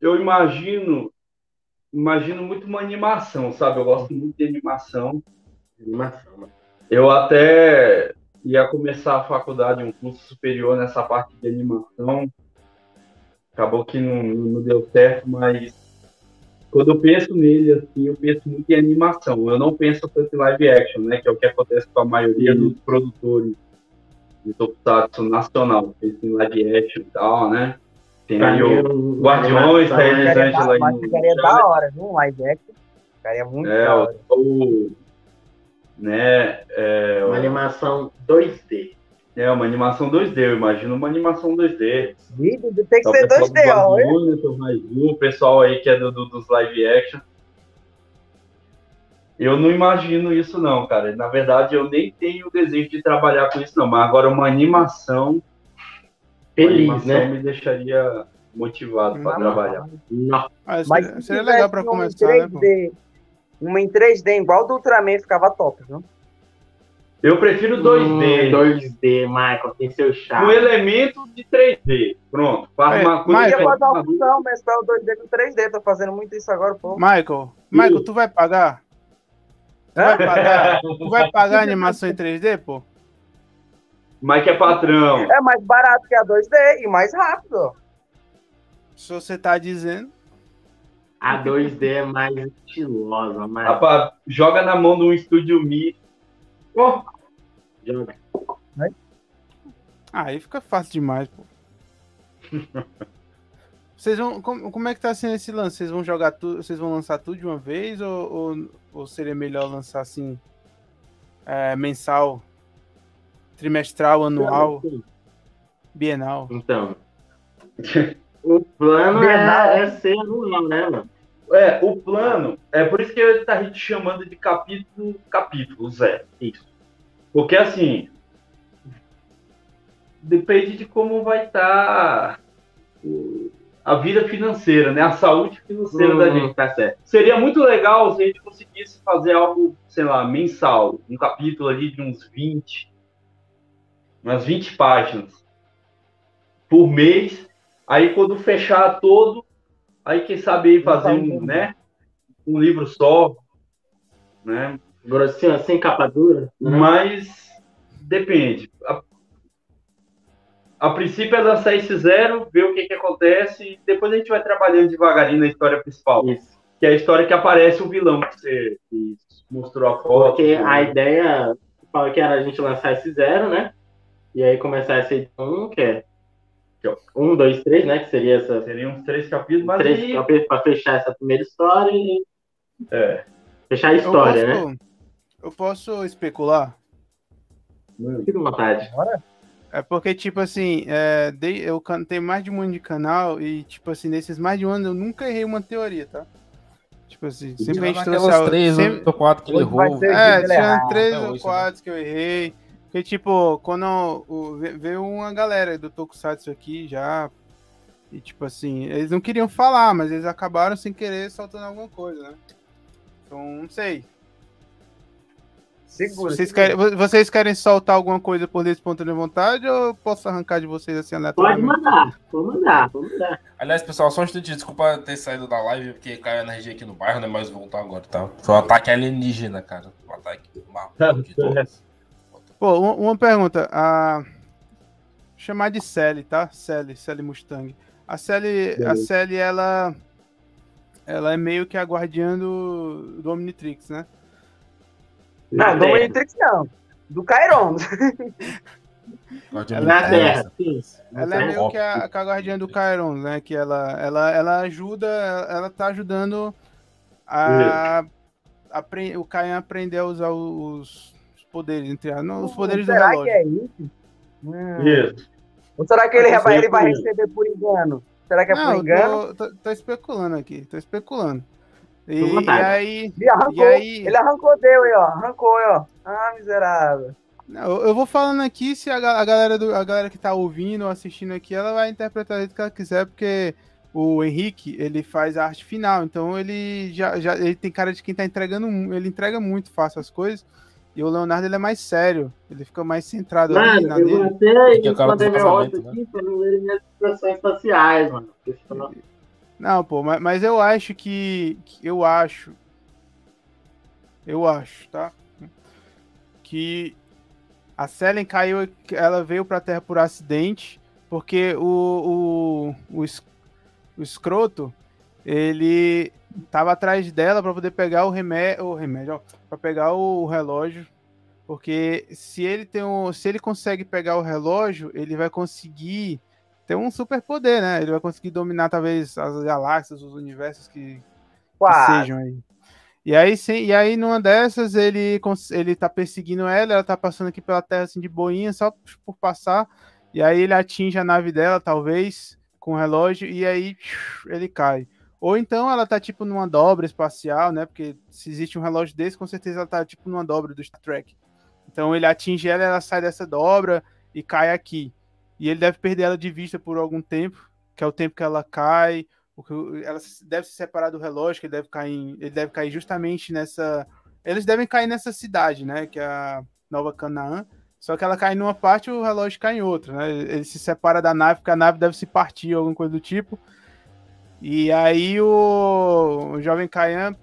eu imagino imagino muito uma animação, sabe? Eu gosto muito de animação. Animação, mano. Eu até ia começar a faculdade, um curso superior nessa parte de animação. Acabou que não, não deu certo, mas quando eu penso nele, assim, eu penso muito em animação. Eu não penso tanto em live action, né? Que é o que acontece com a maioria dos produtores de Tokusatsu nacional. Penso em live action e tal, né? Tem aí o Guardiões, tá Elisângela aí. Mas ficaria da hora, viu? Live action. Ficaria muito É, da hora. o, né, é, Uma animação 2D. é uma animação 2D, eu imagino uma animação 2D. Vídeo tem que Tá o ser pessoal 2D, do ó. hein? Guardiões, o o pessoal aí que é do, do- dos live action. Eu não imagino isso não, cara. Na verdade, eu nem tenho desejo de trabalhar com isso não, mas agora uma animação, Feliz, né? me deixaria motivado para trabalhar. Não. Ah, Mas seria, se seria legal pra tivesse um começar, né? pô? 3D, Uma em 3D igual do Ultraman ficava top, viu? Eu prefiro 2D, Hum, 2D, Michael, tem seu charme. elemento de 3D. Pronto, faz É, uma coisa mas- Ia Michael, fazer uma fusão, mesclar o 2D com 3D. Tô fazendo muito isso agora, pô. Michael, Michael, tu vai pagar? Tu vai pagar, tu vai pagar a animação em 3D, pô? Mike é patrão. É mais barato que a 2D e mais rápido. ó. Se você tá dizendo. A 2D é mais estilosa, mais. Rapaz, joga na mão de um estúdio Mi. Ó, Joga. Ah, aí fica fácil demais, pô. Vocês vão. Como, como é que tá sendo esse lance? Vocês vão jogar tudo. Vocês vão lançar tudo de uma vez? Ou, ou, ou seria melhor lançar assim? é, mensal, trimestral, anual, bienal? Então. O plano Bienal. é, é ser anual, né, mano? É, o plano, é por isso que a gente tá chamando de capítulo, capítulo zero. Isso. Porque assim, depende de como vai estar a vida financeira, né? A saúde financeira da Hum, gente. Tá certo. Seria muito legal se a gente conseguisse fazer algo, sei lá, mensal, um capítulo ali de uns 20, umas 20 páginas por mês. Aí quando fechar todo, aí quem sabe aí fazer um, né, um livro só, né? Grossinho assim, capa dura. né? Mas depende. A, a princípio é lançar esse zero, ver o que, que acontece e depois a gente vai trabalhando devagarinho na história principal. Isso. Que é a história que aparece o vilão que você mostrou a foto. Porque né? a ideia que era a gente lançar esse zero, né? E aí começar essa edição 1, que é um, dois, três, né? Que seria essa Seriam uns três capítulos, mas três aí, capítulos pra fechar essa primeira história e É. fechar a história, eu né? posso, Eu posso especular? Fique à vontade. É porque, tipo assim, é, dei- eu can- tenho mais de um ano de canal e, tipo assim, nesses mais de um ano eu nunca errei uma teoria, tá? Tipo assim, sempre a gente trouxe a- três sempre- ou quatro que ele errou. É, tinha três ou hoje, quatro que eu errei. Porque, tipo, quando o, veio uma galera do Tokusatsu aqui já. E, tipo assim, eles não queriam falar, mas eles acabaram sem querer soltando alguma coisa, né? Então, não sei. Segura. Vocês querem, vo- vocês querem soltar alguma coisa por espontânea vontade ou eu posso arrancar de vocês assim Pode aleatoriamente? mandar, pode mandar, pode mandar. Aliás, pessoal, só um instantinho, desculpa ter saído da live, porque caiu a energia aqui no bairro, né? Mas voltar agora, tá? Foi um ataque alienígena, cara. Um ataque mal. de todos. Pô, uma, uma pergunta. A... Chamar de Sally, tá? Sally, Sally Mustang. A Sally, a Sally ela, ela é meio que a guardiã do, do Omnitrix, né? Não, do. Matrix não. Do Chiron. Guardião Ela- Na do Terra, Universo. sim. Ela é Terra. meio que a, a guardiã do Chiron, né? Que ela, ela, ela ajuda, ela tá ajudando a, apre- o Kayan a aprender a usar os poderes, entre as- não, os poderes do Será relógio. que é isso? Hum. Isso. Ou será que ele Eu vai, ele vai receber por engano? Será que é Não, por eu engano? tô, tô- tô especulando aqui, tô especulando. E, e aí, Ele arrancou, E aí- ele arrancou deu aí, ó. Arrancou aí, ó. Ah, miserável. Não, Eu vou falando aqui se a, a galera do, a galera que tá ouvindo ou assistindo aqui, ela vai interpretar do jeito que ela quiser, porque o Henrique, ele faz a arte final, então ele já, já ele tem cara de quem tá entregando, ele entrega muito fácil as coisas. E o Leonardo ele é mais sério, ele fica mais centrado ali Mano, na eu dele. até do esconder meu rosto aqui pra não ler minhas expressões faciais, mano. Não, pô, mas, mas eu acho que, que- eu acho eu acho, tá? Que a Selen caiu, ela veio pra Terra por acidente, porque o, o, o, o escroto, ele tava atrás dela para poder pegar o remédio, o remédio, para pegar o relógio, porque se ele tem um, se ele consegue pegar o relógio, ele vai conseguir ter um super poder, né? Ele vai conseguir dominar talvez as galáxias, os universos que, que sejam aí. E aí, sim, e aí numa dessas ele ele tá perseguindo ela, ela tá passando aqui pela Terra assim de boinha só por passar, e aí ele atinge a nave dela, talvez, com o relógio e aí ele cai. Ou então ela tá tipo numa dobra espacial, né? Porque se existe um relógio desse, com certeza ela tá tipo numa dobra do Star Trek. Então ele atinge ela, ela sai dessa dobra e cai aqui. E ele deve perder ela de vista por algum tempo, que é o tempo que ela cai. Ela deve se separar do relógio, que ele deve cair, ele deve cair justamente nessa. Eles devem cair nessa cidade, né? Que é a Nova Canaã. Só que ela cai numa parte e o relógio cai em outra, né? Ele se separa da nave, porque a nave deve se partir, alguma coisa do tipo. E aí o, o jovem Kayan,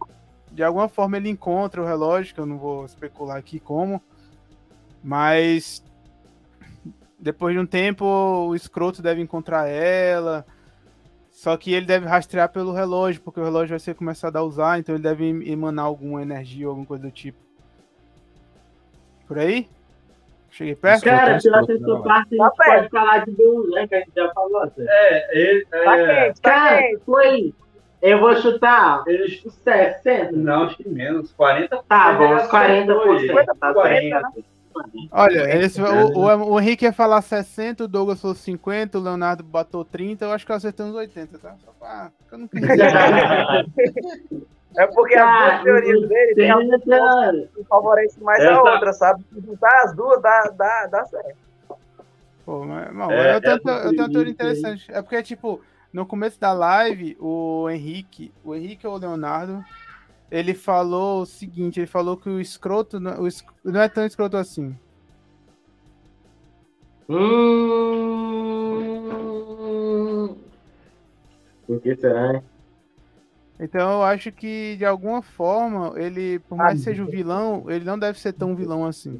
de alguma forma, ele encontra o relógio, que eu não vou especular aqui como, mas depois de um tempo o escroto deve encontrar ela. Só que ele deve rastrear pelo relógio, porque o relógio vai ser começado a usar, então ele deve emanar alguma energia ou alguma coisa do tipo. Por aí? Cheguei perto? Cara, pela terceira parte, a gente tá pode falar de Bill, né? Que a gente já falou. Assim. É, ele. É... Tá quente, tá Cara, quente. foi. Eu vou chutar eles 60. Não, acho que menos. 40 Tá bom, uns 40%. 50, 40, né? Olha, esse, o, o, o, Henrique ia falar 60, o Douglas falou 50, o Leonardo botou 30, eu acho que eu acertei uns 80, tá? Só pra. Eu não quis É porque ah, as duas teorias dele tem algumas que favorecem mais a outra, sabe? Se juntar as duas, dá, dá, dá certo. Pô, mas, não, é, eu, tenho, eu tenho uma teoria interessante. É porque, tipo, no começo da live, o Henrique, o Henrique ou o Leonardo, ele falou o seguinte, ele falou que o escroto não, o não é tão escroto assim. Hum... Por que será, hein? Então eu acho que de alguma forma ele, por mais ah, que seja o vilão, ele não deve ser tão vilão assim.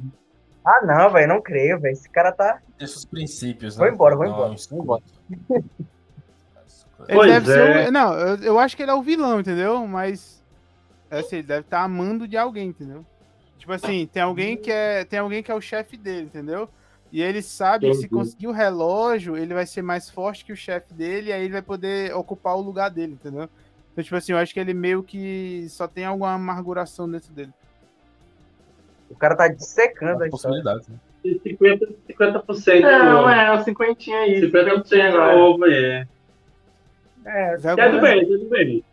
Ah não, velho, não creio, velho. Esse cara tá. Esses princípios, né? Vou embora, vou embora. Vou embora. Ele pois deve é. ser. O... Não, eu, eu acho que ele é o vilão, entendeu? Mas. Assim, ele deve estar tá amando de alguém, entendeu? Tipo assim, tem alguém que é, tem alguém que é o chefe dele, entendeu? E ele sabe que se conseguir o relógio, ele vai ser mais forte que o chefe dele, e aí ele vai poder ocupar o lugar dele, entendeu? Então, tipo assim, eu acho que ele meio que só tem alguma amarguração dentro dele. O cara tá dissecando a possibilidade, né? 50%, 50% Não, é, o 50 aí. 50% agora. Ovo aí. É, tá indo bem, tá indo bem.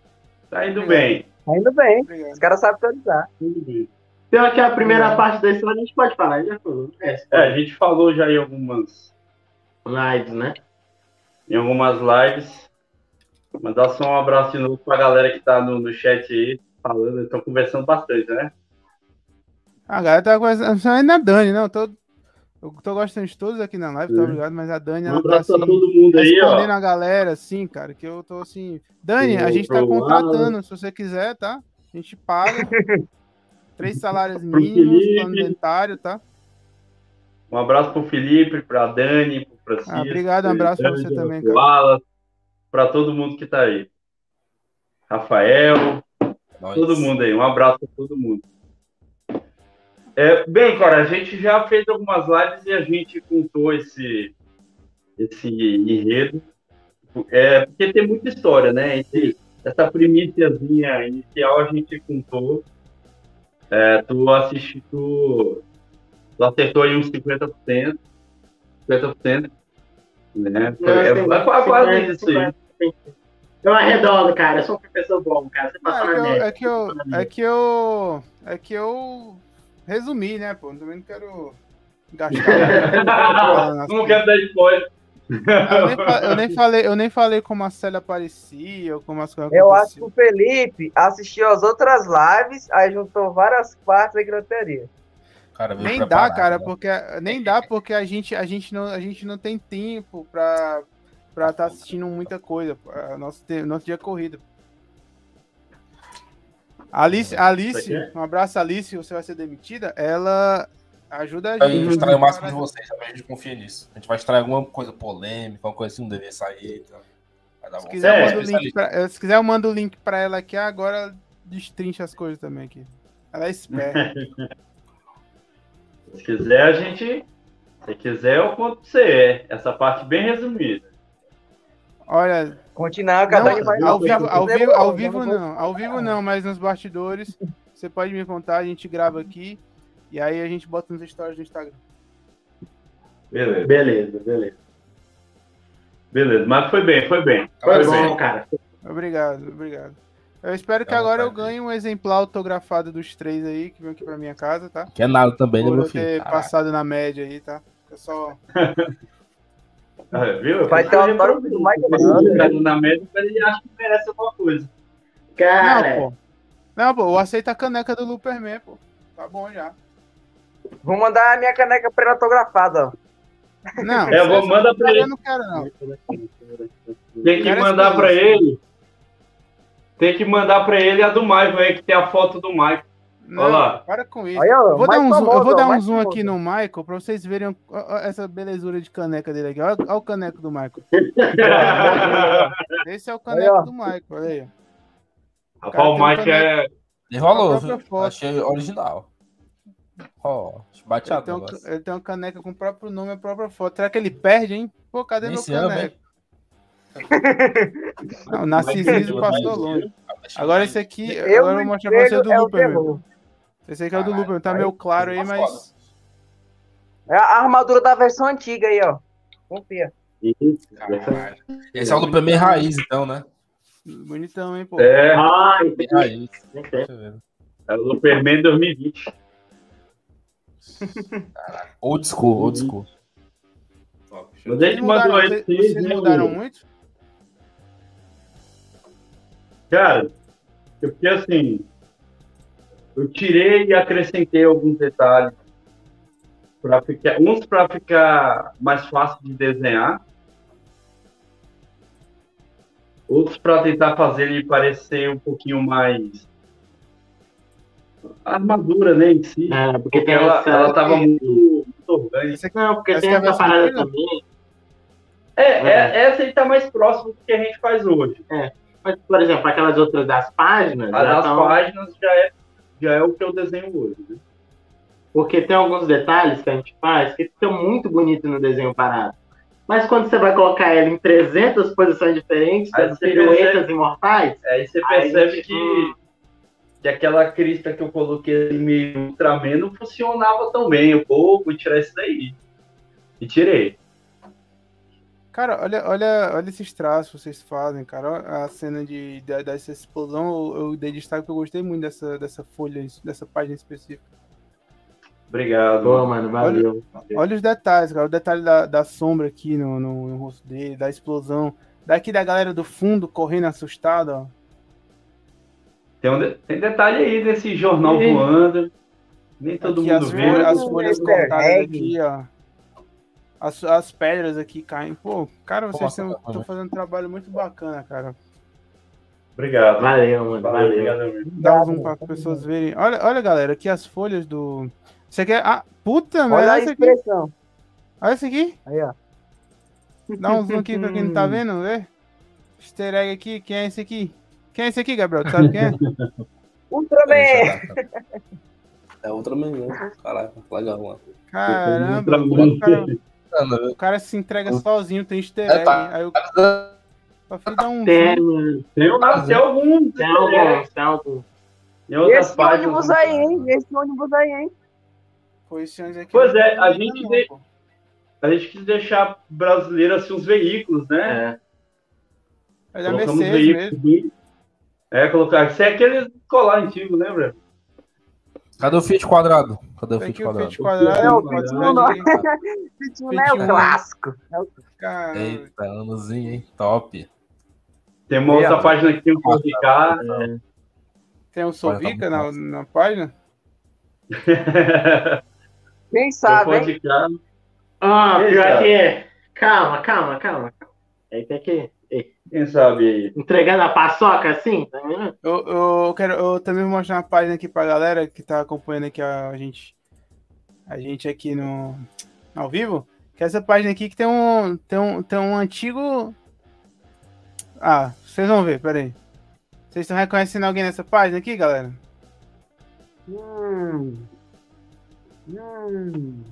Tá indo bem. Tá indo bem. Obrigado. Os caras sabem atualizar. Tudo bem. Então aqui a primeira parte da história a gente pode falar, já falou. É, é, a gente falou já em algumas lives, né? Em algumas lives. Mandar só um abraço de novo pra galera que tá no, no chat aí, falando, estão conversando bastante, né? A galera tá conversando, ainda a Dani, não, tô, eu tô gostando de todos aqui na live, tá ligado? Mas a Dani, ela tá assim, todo mundo aí, respondendo ó. a galera, assim, cara, que eu tô assim... Dani, a gente tá contratando, se você quiser, tá? A gente paga. Três salários mínimos, plano dentário, tá? Um abraço pro Felipe, pra Dani, pro Francisco. Ah, obrigado, um abraço pra você também, cara para todo mundo que está aí. Rafael, todo mundo aí. Um abraço para todo mundo. É, bem, cara, a gente já fez algumas lives e a gente contou esse, esse enredo. É, porque tem muita história, né? Esse, essa primíciazinha inicial a gente contou. É, tu assistiu, tu, tu acertou aí uns 50%. 50%. Né? Não, é, é, quase isso aí. Eu arredondo, cara. Eu sou um professor bom, cara. Você passa é, na é que eu, é que eu. É que eu. Resumi, né, pô? Também não quero gastar. não quero dar spoiler. Eu nem, eu nem, falei, eu nem falei como a Célia aparecia, como as coisas Eu acho que o Felipe assistiu as outras lives, aí juntou várias partes na teoria. Cara, nem dá, cara, né? porque nem dá porque a gente, a gente não, a gente não tem tempo para pra estar tá assistindo muita coisa. É, nosso, nosso dia é corrido. Alice, Alice, um abraço, Alice, você vai ser demitida. Ela ajuda a gente. A gente extrai o máximo de vocês, a gente confia nisso. A gente vai extrair alguma coisa polêmica, alguma coisa assim, não deveria sair. Então. Se quiser, é, eu mando o link pra, se quiser, eu mando o link pra ela aqui. Agora destrincha as coisas também aqui. Ela é esperta. Se quiser, a gente. Se quiser, eu conto pra você. Essa parte bem resumida. Olha. Continuar, cada não, vai. Ao vivo, ao vivo, ao vivo não. Ao vivo não, mas nos bastidores. Você pode me contar, a gente grava aqui. E aí a gente bota nos stories do Instagram. Beleza. Beleza, beleza. Beleza, mas foi bem, foi bem. Foi, foi bom, bem. cara. Obrigado, obrigado. Eu espero que agora eu ganhe um exemplar autografado dos três aí, que vem aqui pra minha casa, tá? Que é nada também, né, meu filho? ter Caraca. passado na média aí, tá? É só. ah, viu? Vai ter uma autógrafo do Michael Na média, ele acha que merece alguma coisa. Cara. Não, pô. Não, pô, eu aceito a caneca do Luperman, pô. Tá bom já. Vou mandar a minha caneca pra ele autografada, ó. Não, é, vou mandar para ele. Eu não quero, não. Tem que mandar para ele. Tem que mandar para ele a do Michael aí, que tem a foto do Michael. Não, Olha lá. Para com isso. Aí, ó, eu, vou dar um zoom, eu vou dar um zoom aqui no Michael para vocês verem essa belezura de caneca dele aqui. Olha, olha o caneco do Michael. Esse é o caneco aí, do Michael, olha aí. Rapaz, o Michael é. Enrolou, achei original. Ó, oh, bate ele, tem um, ele tem uma caneca com o próprio nome e a própria foto. Será que ele perde, hein? Pô, cadê Esse meu caneco? Não, o narcisismo passou longe. Agora esse aqui, eu agora eu vou mostrar pra você do é Looper. Esse aqui é o do Looper, tá meio claro aí, mas. É a armadura da versão antiga aí, ó. Confia. Esse é o Looper meio raiz, então, né? Bonitão, hein, pô. É. Ah, raiz. É o Superman 2020. Old school, old school. Mas a gente mandou esse. Vocês mudaram muito? Cara, eu porque assim, eu tirei e acrescentei alguns detalhes para ficar, uns para ficar mais fácil de desenhar, outros para tentar fazer ele parecer um pouquinho mais a armadura, né, em si. É, porque, porque ela, essa... ela tava muito, muito orgânica. Não, porque essa tem essa parada também. É, é, é, essa aí tá mais próximo do que a gente faz hoje. É. Mas, por exemplo, aquelas outras das páginas. As das tão... páginas já é, já é o que eu desenho hoje, né? Porque tem alguns detalhes que a gente faz que ficam muito bonitos no desenho parado. Mas quando você vai colocar ela em 300 posições diferentes, das piruetas imortais. Aí você percebe aí, que. Hum, que aquela crista que eu coloquei meio Ultraman não funcionava tão bem. Eu vou, vou tirar isso daí. E tirei. Cara, olha, olha, olha esses traços que vocês fazem, cara. A cena de, de dessa explosão, eu, eu dei destaque que eu gostei muito dessa, dessa folha, dessa página específica. Obrigado. Pô, mano, valeu. Olha, olha, os detalhes, cara. O detalhe da, da sombra aqui no, no, no rosto dele, da explosão. Daqui da galera do fundo correndo assustada, ó. Tem, um, tem detalhe aí desse jornal e... voando. Nem todo aqui mundo as vê. As folhas cortadas aqui, ó. As, as pedras aqui caem. Pô, cara, vocês estão fazendo um trabalho muito bacana, cara. Obrigado. Valeu, mano. Valeu. Valeu. Dá um zoom para as pessoas verem. Olha, olha, galera, aqui as folhas do. Você quer. Ah, puta, olha Olha a expressão. Aqui. Olha esse aqui. Aí, ó. Dá um zoom aqui para quem não tá vendo, vê? Easter egg aqui. Quem é esse aqui? Quem é esse aqui, Gabriel? Tu sabe quem é? Ultraman! É Ultraman, né? Caraca, legal, mano. Caramba, o cara, o cara se entrega sozinho, tem easter egg. É, tá. Aí eu... Só fui dar um. Tem, tem, tem algum. Tem algum, tem algum. Esse ônibus aí, hein? Esse ônibus aí, hein? Foi esse ônibus aqui. Pois é, a gente, de... a gente quis deixar brasileiro assim os veículos, né? É. É da Mercedes mesmo. É, colocar. Isso é aquele colar antigo, lembra? Cadê o Fiat quadrado? Cadê o Fiat quadrado? Fiat quadrado é o Fiat é o clássico. Eita, anozinho, hein? Top. Tem uma outra página aqui, o Sovica. É. Tem um Sovica na, na página? Quem sabe, hein? Ah, pior que é. Calma, calma, calma. Aí tem que quem sabe aí? Entregando a paçoca assim? Tá eu, eu, quero eu também vou mostrar uma página aqui pra galera que tá acompanhando aqui a, gente. A gente aqui no. Ao vivo. Que é essa página aqui que tem um. Tem um, tem um antigo. Ah, vocês vão ver, peraí. Vocês estão reconhecendo alguém nessa página aqui, galera? Hum. Hum.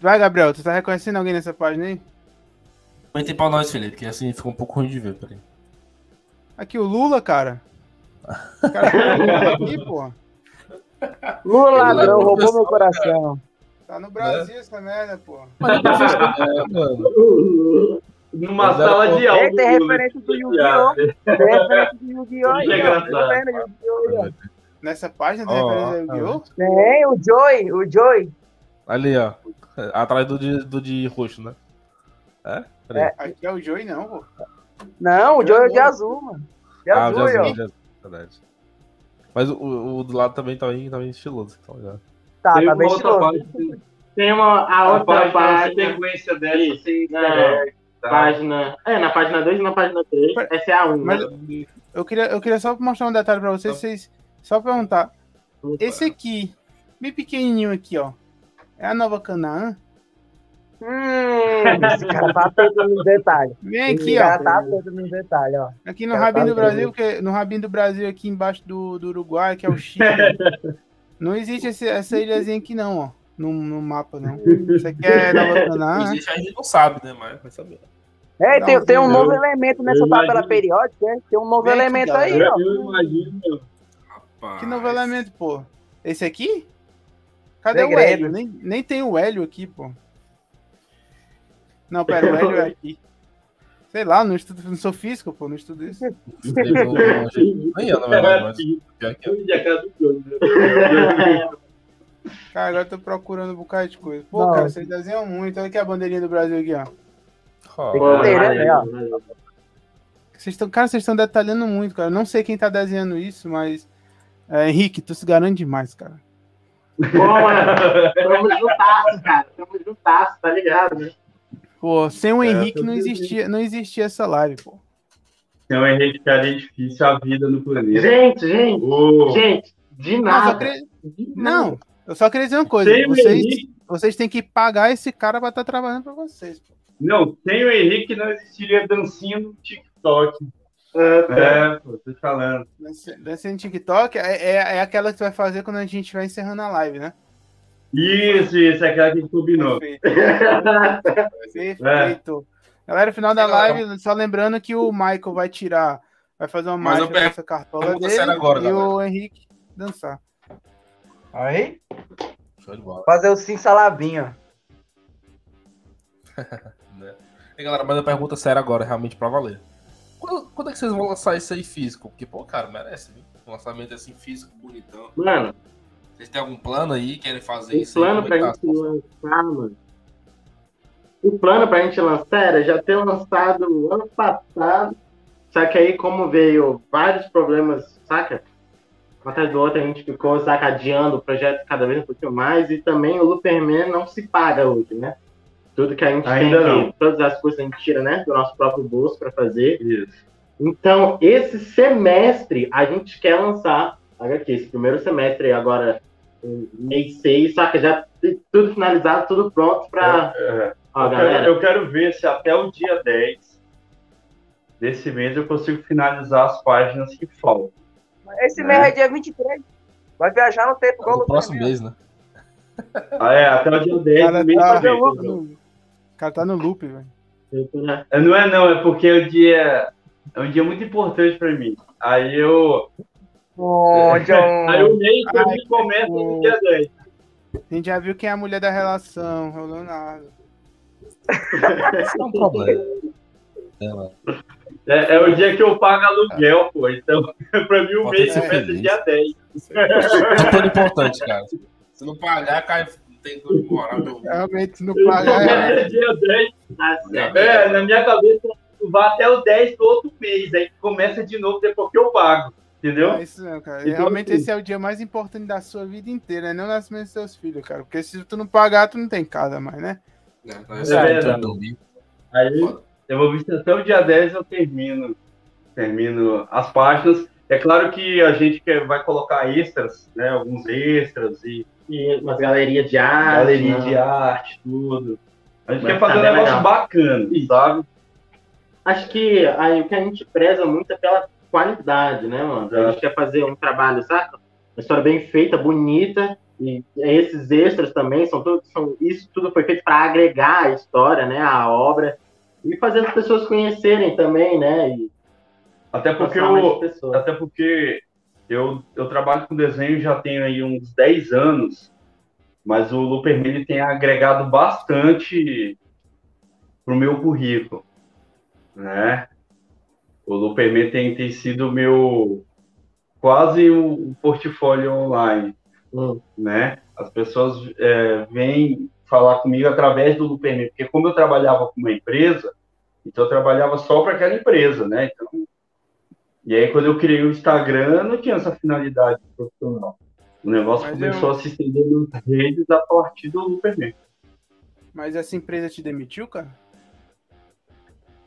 Vai, Gabriel, tu tá reconhecendo alguém nessa página aí? Comentem pra nós, Felipe, que assim ficou um pouco ruim de ver, peraí. Aqui, o Lula, cara. O cara tá aqui, pô. Lula ladrão, roubou meu coração. Tá no Brasil essa merda, pô. É, mano. Numa Mas era sala de aula. Ei, tem referência do Yu-Gi-Oh! Tem referência do Yu-Gi-Oh! engraçado. Ó. Nessa página tem Ó, referência ó, Yu-Gi-Oh? Tem, o Joy, o Joy. Ali, ó. Atrás do de, do de roxo, né? É? Peraí. Aqui é o Joey, não, pô. Não, o Joy é de azul, mano. De ah, o azul, de azul, de azul, verdade. Mas o, o, do lado também tá bem, tá bem estiloso, tá ligado? Tá, Tem tá uma bem outra estiloso. página. Tem uma, a A outra página, a página, sequência dessa, assim, É. tá? página. É, na página 2 e na página 3. Essa é a 1. Mas- né? Eu queria, eu queria só mostrar um detalhe pra vocês, vocês só perguntar. Esse aqui, bem pequenininho aqui, ó. É a nova Canaã? Hum, esse cara tá atento nos detalhes. Vem Esse aqui, cara ó. tá atento nos detalhes, ó. Aqui no Rabinho tá do Brasil, que, no Rabinho do Brasil, aqui embaixo do, do Uruguai, que é o Chile. não existe esse- essa ilhazinha aqui, não, ó. No, no mapa, não. Isso aqui é Nova Canaã. Existe, a gente não sabe, né? Mas vai saber. É, tem, um tem um novo eu- elemento nessa tabela periódica, é? Tem um novo Vem aqui, elemento aí, galera. ó. Eu imagino. Rapaz. Que novo elemento, pô? Esse aqui? Cadê o Segredo. Hélio? Nem, nem tem o Hélio aqui, pô. Não, pera, o Hélio é aqui. Sei lá, não, estudo, não sou físico, pô, não estudo isso. Aí, ó, na verdade, é. Cara, agora eu tô procurando um bocado de coisa. Pô, Não. cara, vocês desenham muito. Olha aqui a bandeirinha do Brasil aqui, ó. Né. Vocês estão, cara, vocês estão detalhando muito, cara. Eu não sei quem tá desenhando isso, mas. É, Henrique, tu se garante demais, cara. Pô, mano, tamo juntasso, cara. Tamo juntasso, tá ligado, né? Pô, sem o É, Henrique não existia, não existia essa live, pô. Então, Henrique, ficaria difícil a vida no planeta. Gente, gente, Ô, gente, de Não, nada. queria- De nada. não, eu só queria dizer uma coisa. sem o Vocês, Henrique, vocês têm que pagar esse cara pra estar trabalhando pra vocês. Pô. não, sem o Henrique não existiria dancinha no TikTok. Ah, tá. É, pô, tô te falando. Dança dança no TikTok é, é, é aquela que tu vai fazer quando a gente estiver encerrando a live, né? Isso, isso, é aquela que a gente combinou. Perfeito. Perfeito. Galera, final da live, só lembrando que o Michael vai tirar, vai fazer uma mágica per- dessa cartola dele agora, e galera. o Henrique dançar. Aí, Show de bola. fazer o sim salabinho. Né? E galera, mas a pergunta séria agora, realmente pra valer. Quando, quando é que vocês vão lançar isso aí físico? Porque, pô, cara, merece, viu? Um lançamento assim físico, bonitão. Mano, Vocês têm algum plano aí? Querem fazer o isso? plano pra gente lançar, mano. O plano pra gente lançar era já ter lançado ano passado. Só que aí, como veio vários problemas, saca? Um atrás do outro, a gente ficou, saca, adiando o projeto cada vez um pouquinho mais. E também o Luperman não se paga hoje, né? Tudo que a gente Ainda tem, não. todas as coisas a gente tira, né? Do nosso próprio bolso pra fazer. Isso. Então, esse semestre, a gente quer lançar HQ. Esse primeiro semestre agora, mês 6, saca? Já tem tudo finalizado, tudo pronto pra. É, Ó, eu, galera. quero, eu quero ver se até o dia 10 desse mês eu consigo finalizar as páginas que faltam. Esse É. mês é dia 23. Vai viajar no tempo, igual No o próximo mês, né? Ah, é, até o dia 10 Cara, mês tá- vem. O cara tá no loop, velho. É, Não é não, é porque o dia é um dia muito importante pra mim. Aí eu. John. Aí o mim começa no dia 10. A gente já viu quem é a mulher da relação, é o Leonardo. Isso é um problema. É. É, é o dia que eu pago aluguel, pô. Então, pra mim o Pode mês começa feliz. dia 10. É plano importante, cara. Se não pagar, cai, tem. Meu... Realmente, se não pagar, é... Começa dia 10. Tá certo. É, na minha cabeça vai até o 10 do outro mês. Aí começa de novo depois que eu pago. Entendeu? É isso mesmo, cara. Então, Realmente assim- esse é o dia mais importante da sua vida inteira, né? não o nascimento dos seus filhos, cara. Porque se tu não pagar, tu não tem casa mais, né? É, tá É verdade. dormir. Aí eu vou ver se até o dia 10 eu termino, termino as páginas. É claro que a gente vai colocar extras, né? Alguns extras e E umas galerias de arte. galeria né? de arte, tudo. A gente Vai quer fazer um ficar bem negócio legal. bacana, sabe? Acho que aí o que a gente preza muito é pela qualidade, né, mano? A gente quer fazer um trabalho, saca? Uma história bem feita, bonita, e esses extras também são tudo, são, isso tudo foi feito para agregar a história, né, a obra e fazer as pessoas conhecerem também, né? E até porque eu, até porque eu, eu trabalho com desenho já tenho aí uns 10 anos, mas o Luperman tem agregado bastante pro meu currículo, né? O Luperman tem, tem sido meu quase um portfólio online, hum. né? As pessoas é, vêm falar comigo através do Luperman, porque como eu trabalhava com uma empresa, então eu trabalhava só para aquela empresa, né? Então, e aí quando eu criei o Instagram, não tinha essa finalidade profissional. O negócio Mas começou eu... a se estender nas redes a partir do Luperman. Mas essa empresa te demitiu, cara?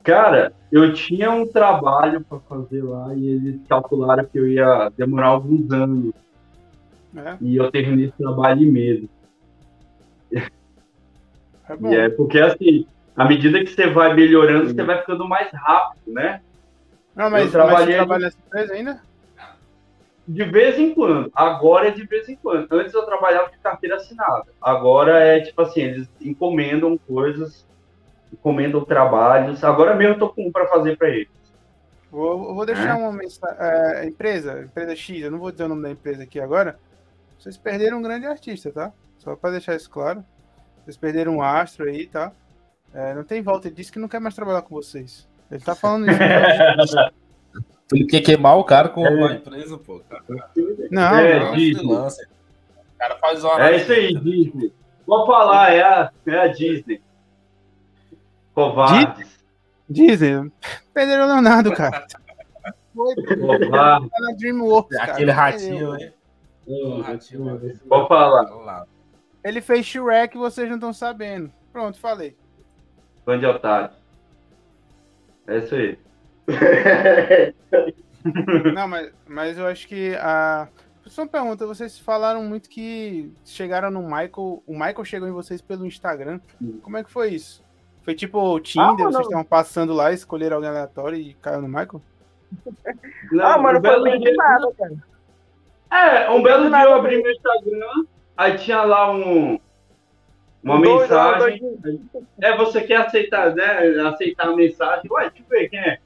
Cara, eu tinha um trabalho para fazer lá e eles calcularam que eu ia demorar alguns anos. É. E eu terminei esse trabalho em medo. É e é porque assim, à medida que você vai melhorando, Sim. você vai ficando mais rápido, né? Não, mas, eu trabalhei... mas você trabalha nessa empresa ainda? De vez em quando. Agora é de vez em quando. Antes eu trabalhava de carteira assinada. Agora é tipo assim, eles encomendam coisas encomendam trabalhos. Agora mesmo eu tô com um para fazer para eles. Vou, vou deixar é. uma mensagem. É, empresa, empresa X, eu não vou dizer o nome da empresa aqui agora. Vocês perderam um grande artista, tá? Só para deixar isso claro. Vocês perderam um astro aí, tá? É, não tem volta, ele disse que não quer mais trabalhar com vocês. Ele tá falando isso. Ele quer queimar o cara com uma é. empresa, pô. Cara. Não, é, não. Disney. O cara faz uma. É isso aí, Disney. Vou falar, é a, é a Disney. Covardes. Dizem. Perderam o Leonardo, cara. Foi. Tá na DreamWorks, cara. Aquele ratinho, né? Vou falar. Ele fez Shrek e vocês não estão sabendo. Pronto, falei. Fã de otário. É isso aí. não, mas, mas eu acho que a. Só uma pergunta, vocês falaram muito que chegaram no Michael. O Michael chegou em vocês pelo Instagram. Como é que foi isso? Foi tipo o Tinder, ah, vocês estavam passando lá, escolheram alguém aleatório e caiu no Michael? Não, ah, mano, foi bem dia... nada, cara. É, um belo dia eu abri meu Instagram, aí tinha lá um, uma dois, mensagem. Dois, É, você quer aceitar, né? Aceitar a mensagem. Ué, deixa eu ver quem é.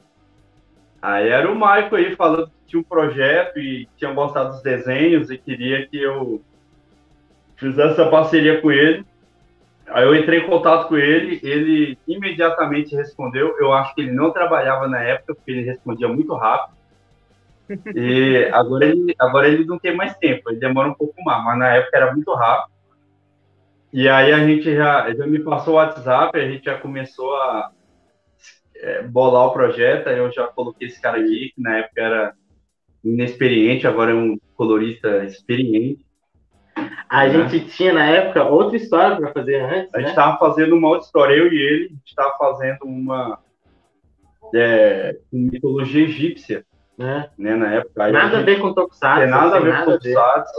Aí era o Michael aí falando que tinha um projeto e tinha gostado dos desenhos e queria que eu fizesse essa parceria com ele. Aí eu entrei em contato com ele, ele imediatamente respondeu. Eu acho que ele não trabalhava na época, porque ele respondia muito rápido. E agora ele, agora ele não tem mais tempo, ele demora um pouco mais, mas na época era muito rápido. E aí a gente já, já me passou o WhatsApp, a gente já começou a é, bolar o projeto. Aí eu já coloquei esse cara aqui, que na época era inexperiente, agora é um colorista experiente. A né? gente tinha na época outra história para fazer antes. A gente estava né? fazendo uma outra história, eu e ele, a gente estava fazendo uma é, mitologia egípcia, né? né na época. Aí nada a, ver com Tokusatsu. Tem nada a ver com Tokusatsu.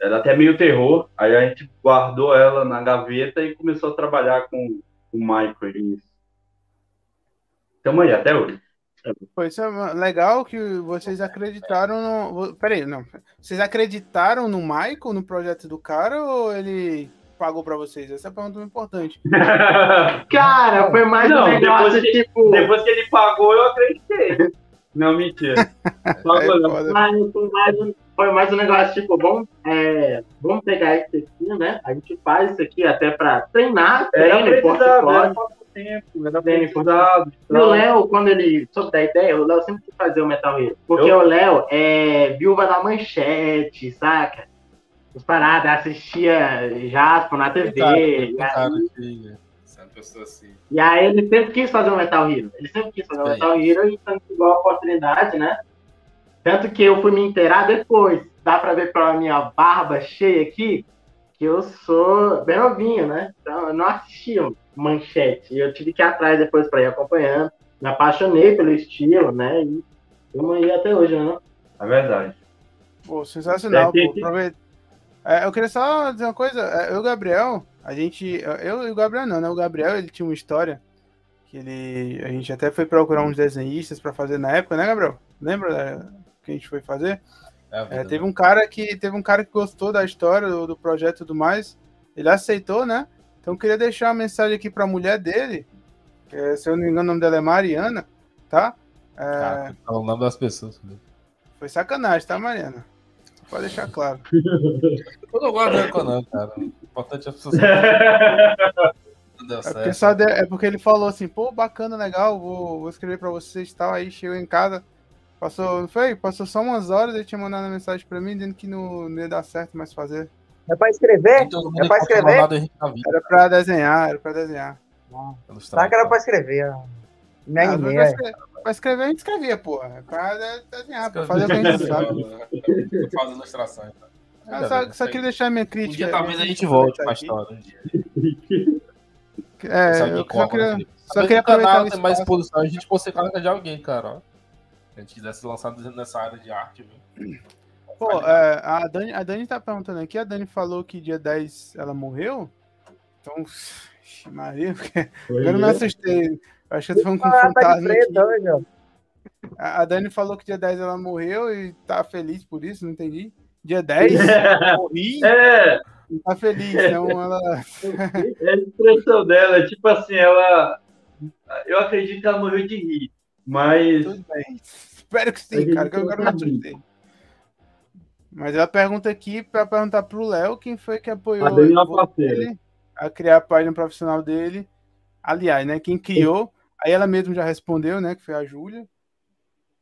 Era até meio terror. Aí a gente guardou ela na gaveta e começou a trabalhar com o Michael. Isso. Estamos aí até hoje. Foi isso é legal que vocês acreditaram no. Peraí, não. Vocês acreditaram no Michael, no projeto do cara, ou ele pagou pra vocês? Essa é a pergunta importante. cara, foi mais não, um negócio depois que, tipo. Depois que ele pagou, eu acreditei. Não, mentira. Pagou, é, Mas foi mais, um, foi mais um negócio, tipo, vamos, é, vamos pegar isso aqui, né? A gente faz isso aqui até pra treinar, treino, é, pode tempo, era bem cuidado. E o Léo, quando ele soube da ideia, o Léo sempre quis fazer o Metal Hero. Porque eu... o Léo é viúva da manchete, saca? Os paradas, assistia Jasper na TV. assim. E aí ele sempre quis fazer o Metal Hero. Ele sempre quis fazer o Metal Hero e tanto igual a oportunidade, né? Tanto que eu fui me inteirar depois. Dá pra ver pela minha barba cheia aqui que eu sou bem novinho, né? Então eu não assistia manchete. E eu tive que ir atrás depois para ir acompanhando. Me apaixonei pelo estilo, né? E estamos aí até hoje, né? É verdade. Pô, sensacional. É, pô, é, eu queria só dizer uma coisa. É, eu e o Gabriel, a gente. Eu e o Gabriel não, né? O Gabriel ele tinha uma história que ele, a gente até foi procurar uns desenhistas para fazer na época, né, Gabriel? Lembra né, que a gente foi fazer? É, teve um cara que teve um cara que gostou da história do, do projeto e tudo mais. Ele aceitou, né? Então eu queria deixar uma mensagem aqui para a mulher dele, é, se eu não me engano o nome dela é Mariana, tá? É... Ah, o nome das pessoas. Foi sacanagem, tá, Mariana? Pode deixar claro. Eu não gosto de não, cara. O importante é as pessoas. É porque, é porque ele falou assim, pô, bacana, legal, vou, vou escrever pra vocês e tal. Aí chegou em casa, passou, não foi? Passou só umas horas, ele tinha mandado uma mensagem pra mim dizendo que não, não ia dar certo mais fazer. É pra escrever? É pra escrever? Era pra desenhar, era pra desenhar. Será que era pra escrever? Nem ah, pra, escrever, pra escrever a gente escrevia, porra. É pra desenhar, pra fazer o que a gente sabe. Faz ilustração, então. Ah, só, só queria deixar minha crítica. Um dia talvez a gente volte pra história. É, eu só queria, só queria aproveitar tem mais exposição, a gente consegue colocar de alguém, cara. Se a gente quisesse lançar nessa área de arte, viu? Pô, é, a, Dani, a Dani tá perguntando aqui, a Dani falou que dia 10 ela morreu. Então, Maria, porque eu não me assustei. Acho que eu tô falando com ah, fantasma. Tá a, a Dani falou que dia 10 ela morreu e tá feliz por isso, não entendi. Dia 10, morri. É. E tá feliz, então ela. É a expressão dela, tipo assim, ela. Eu acredito que ela morreu de rir, mas. Tudo bem. Espero que sim, cara, que eu quero me assustei. Mas ela pergunta aqui para perguntar pro Léo quem foi que apoiou ele a criar a página profissional dele. Aliás, né? Quem criou, aí ela mesma já respondeu, né? Que foi a Júlia.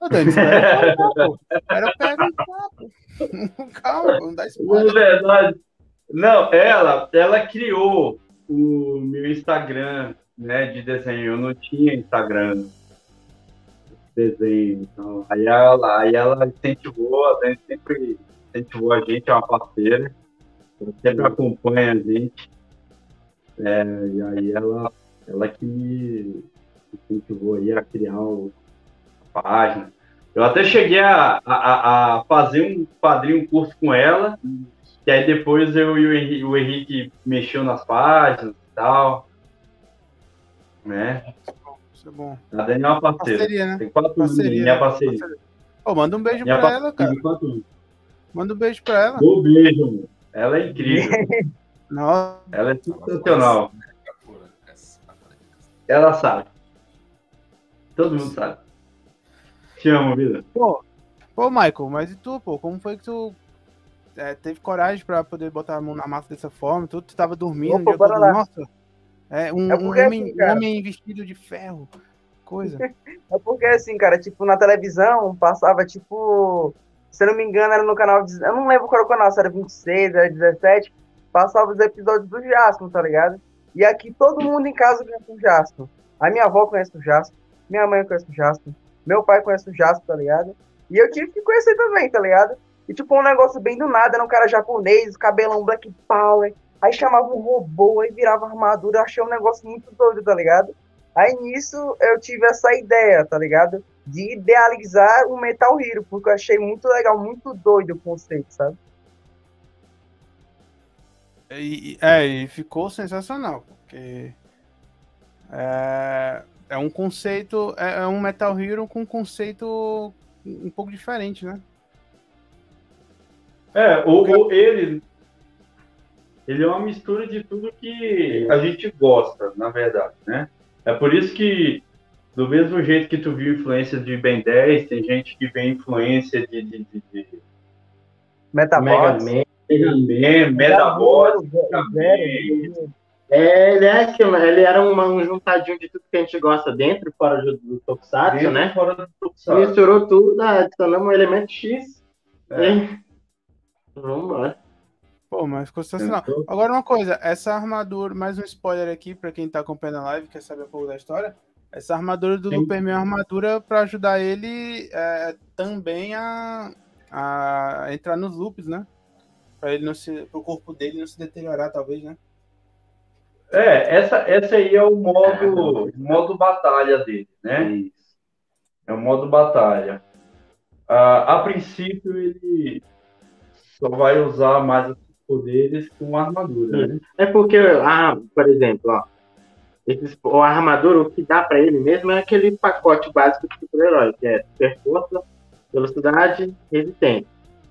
Ô, Dani, espera eu perguntar, pô. Calma, não dá spoiler. Na verdade, não, ela, ela criou o meu Instagram, né, de desenho. Eu não tinha Instagram desenho. Então, aí ela, aí ela incentivou, a Dani sempre incentivou a gente, é uma parceira, ela sempre acompanha a gente. É, e aí ela, ela que me incentivou aí a criar o, a página. Eu até cheguei a, a, a fazer um padrinho um curso com ela, que aí depois eu e o Henrique, o Henrique mexeu nas páginas e tal. Né? Isso é bom. A Dani é uma parceira. Parceria, né? Tem quatro parceria, minha parceria. parceria. Oh, manda um beijo minha pra ela, cara. Manda um beijo pra ela. Um beijo, amor. Ela é incrível. Nossa. Ela é sensacional. Ela sabe. Todo mundo sabe. Te amo, vida. Pô, pô, Michael, mas e tu, pô? Como foi que tu é, teve coragem pra poder botar a mão na massa dessa forma? Tu, tu tava dormindo, Opa, todo... nossa. É, um, é um, homem, assim, um homem vestido de ferro. Coisa. é porque assim, cara, tipo, na televisão passava, tipo, se eu não me engano, era no canal. Eu não lembro qual era o canal, se era 26, era 17. Passava os episódios do Jasper, tá ligado? E aqui todo mundo em casa conhece o Jasper. A minha avó conhece o Jasper, minha mãe conhece o Jasper, meu pai conhece o Jasper, tá ligado? E eu tive que conhecer também, tá ligado? E tipo, um negócio bem do nada, era um cara japonês, cabelão black power. Aí chamava um robô, aí virava armadura. Eu achei um negócio muito doido, tá ligado? Aí nisso eu tive essa ideia, tá ligado? De idealizar o Metal Hero, porque eu achei muito legal, muito doido o conceito, sabe? E, é, e ficou sensacional, porque é, é um conceito, é, é um Metal Hero com um conceito um pouco diferente, né? É, o, o, ele, ele é uma mistura de tudo que a gente gosta, na verdade, né? É por isso que, do mesmo jeito que tu viu influência de Ben 10, tem gente que vê influência de, de, de, de Metabots. Mega Man, Metabots, é, ele, é aquilo, ele era uma, um juntadinho de tudo que a gente gosta dentro e fora do, do Tokusatsu, dentro né? Fora do Tokusatsu. Misturou tudo, adicionamos um elemento X. É. E... Vamos embora. Pô, mas ficou sensacional. Agora uma coisa, essa armadura, mais um spoiler aqui para quem tá acompanhando a live, quer saber um pouco da história. Essa armadura do Luperman é uma armadura para ajudar ele é, também a, a entrar nos loops, né? Para ele não se, pro corpo dele não se deteriorar, talvez, né? É, essa, essa aí é o modo, modo batalha dele, né? É o modo batalha. Ah, a princípio ele só vai usar mais poderes com armadura. Né? É porque, ah, por exemplo, ó, esses, a armadura, o que dá pra ele mesmo é aquele pacote básico de super-herói, que é super força, velocidade, resistência.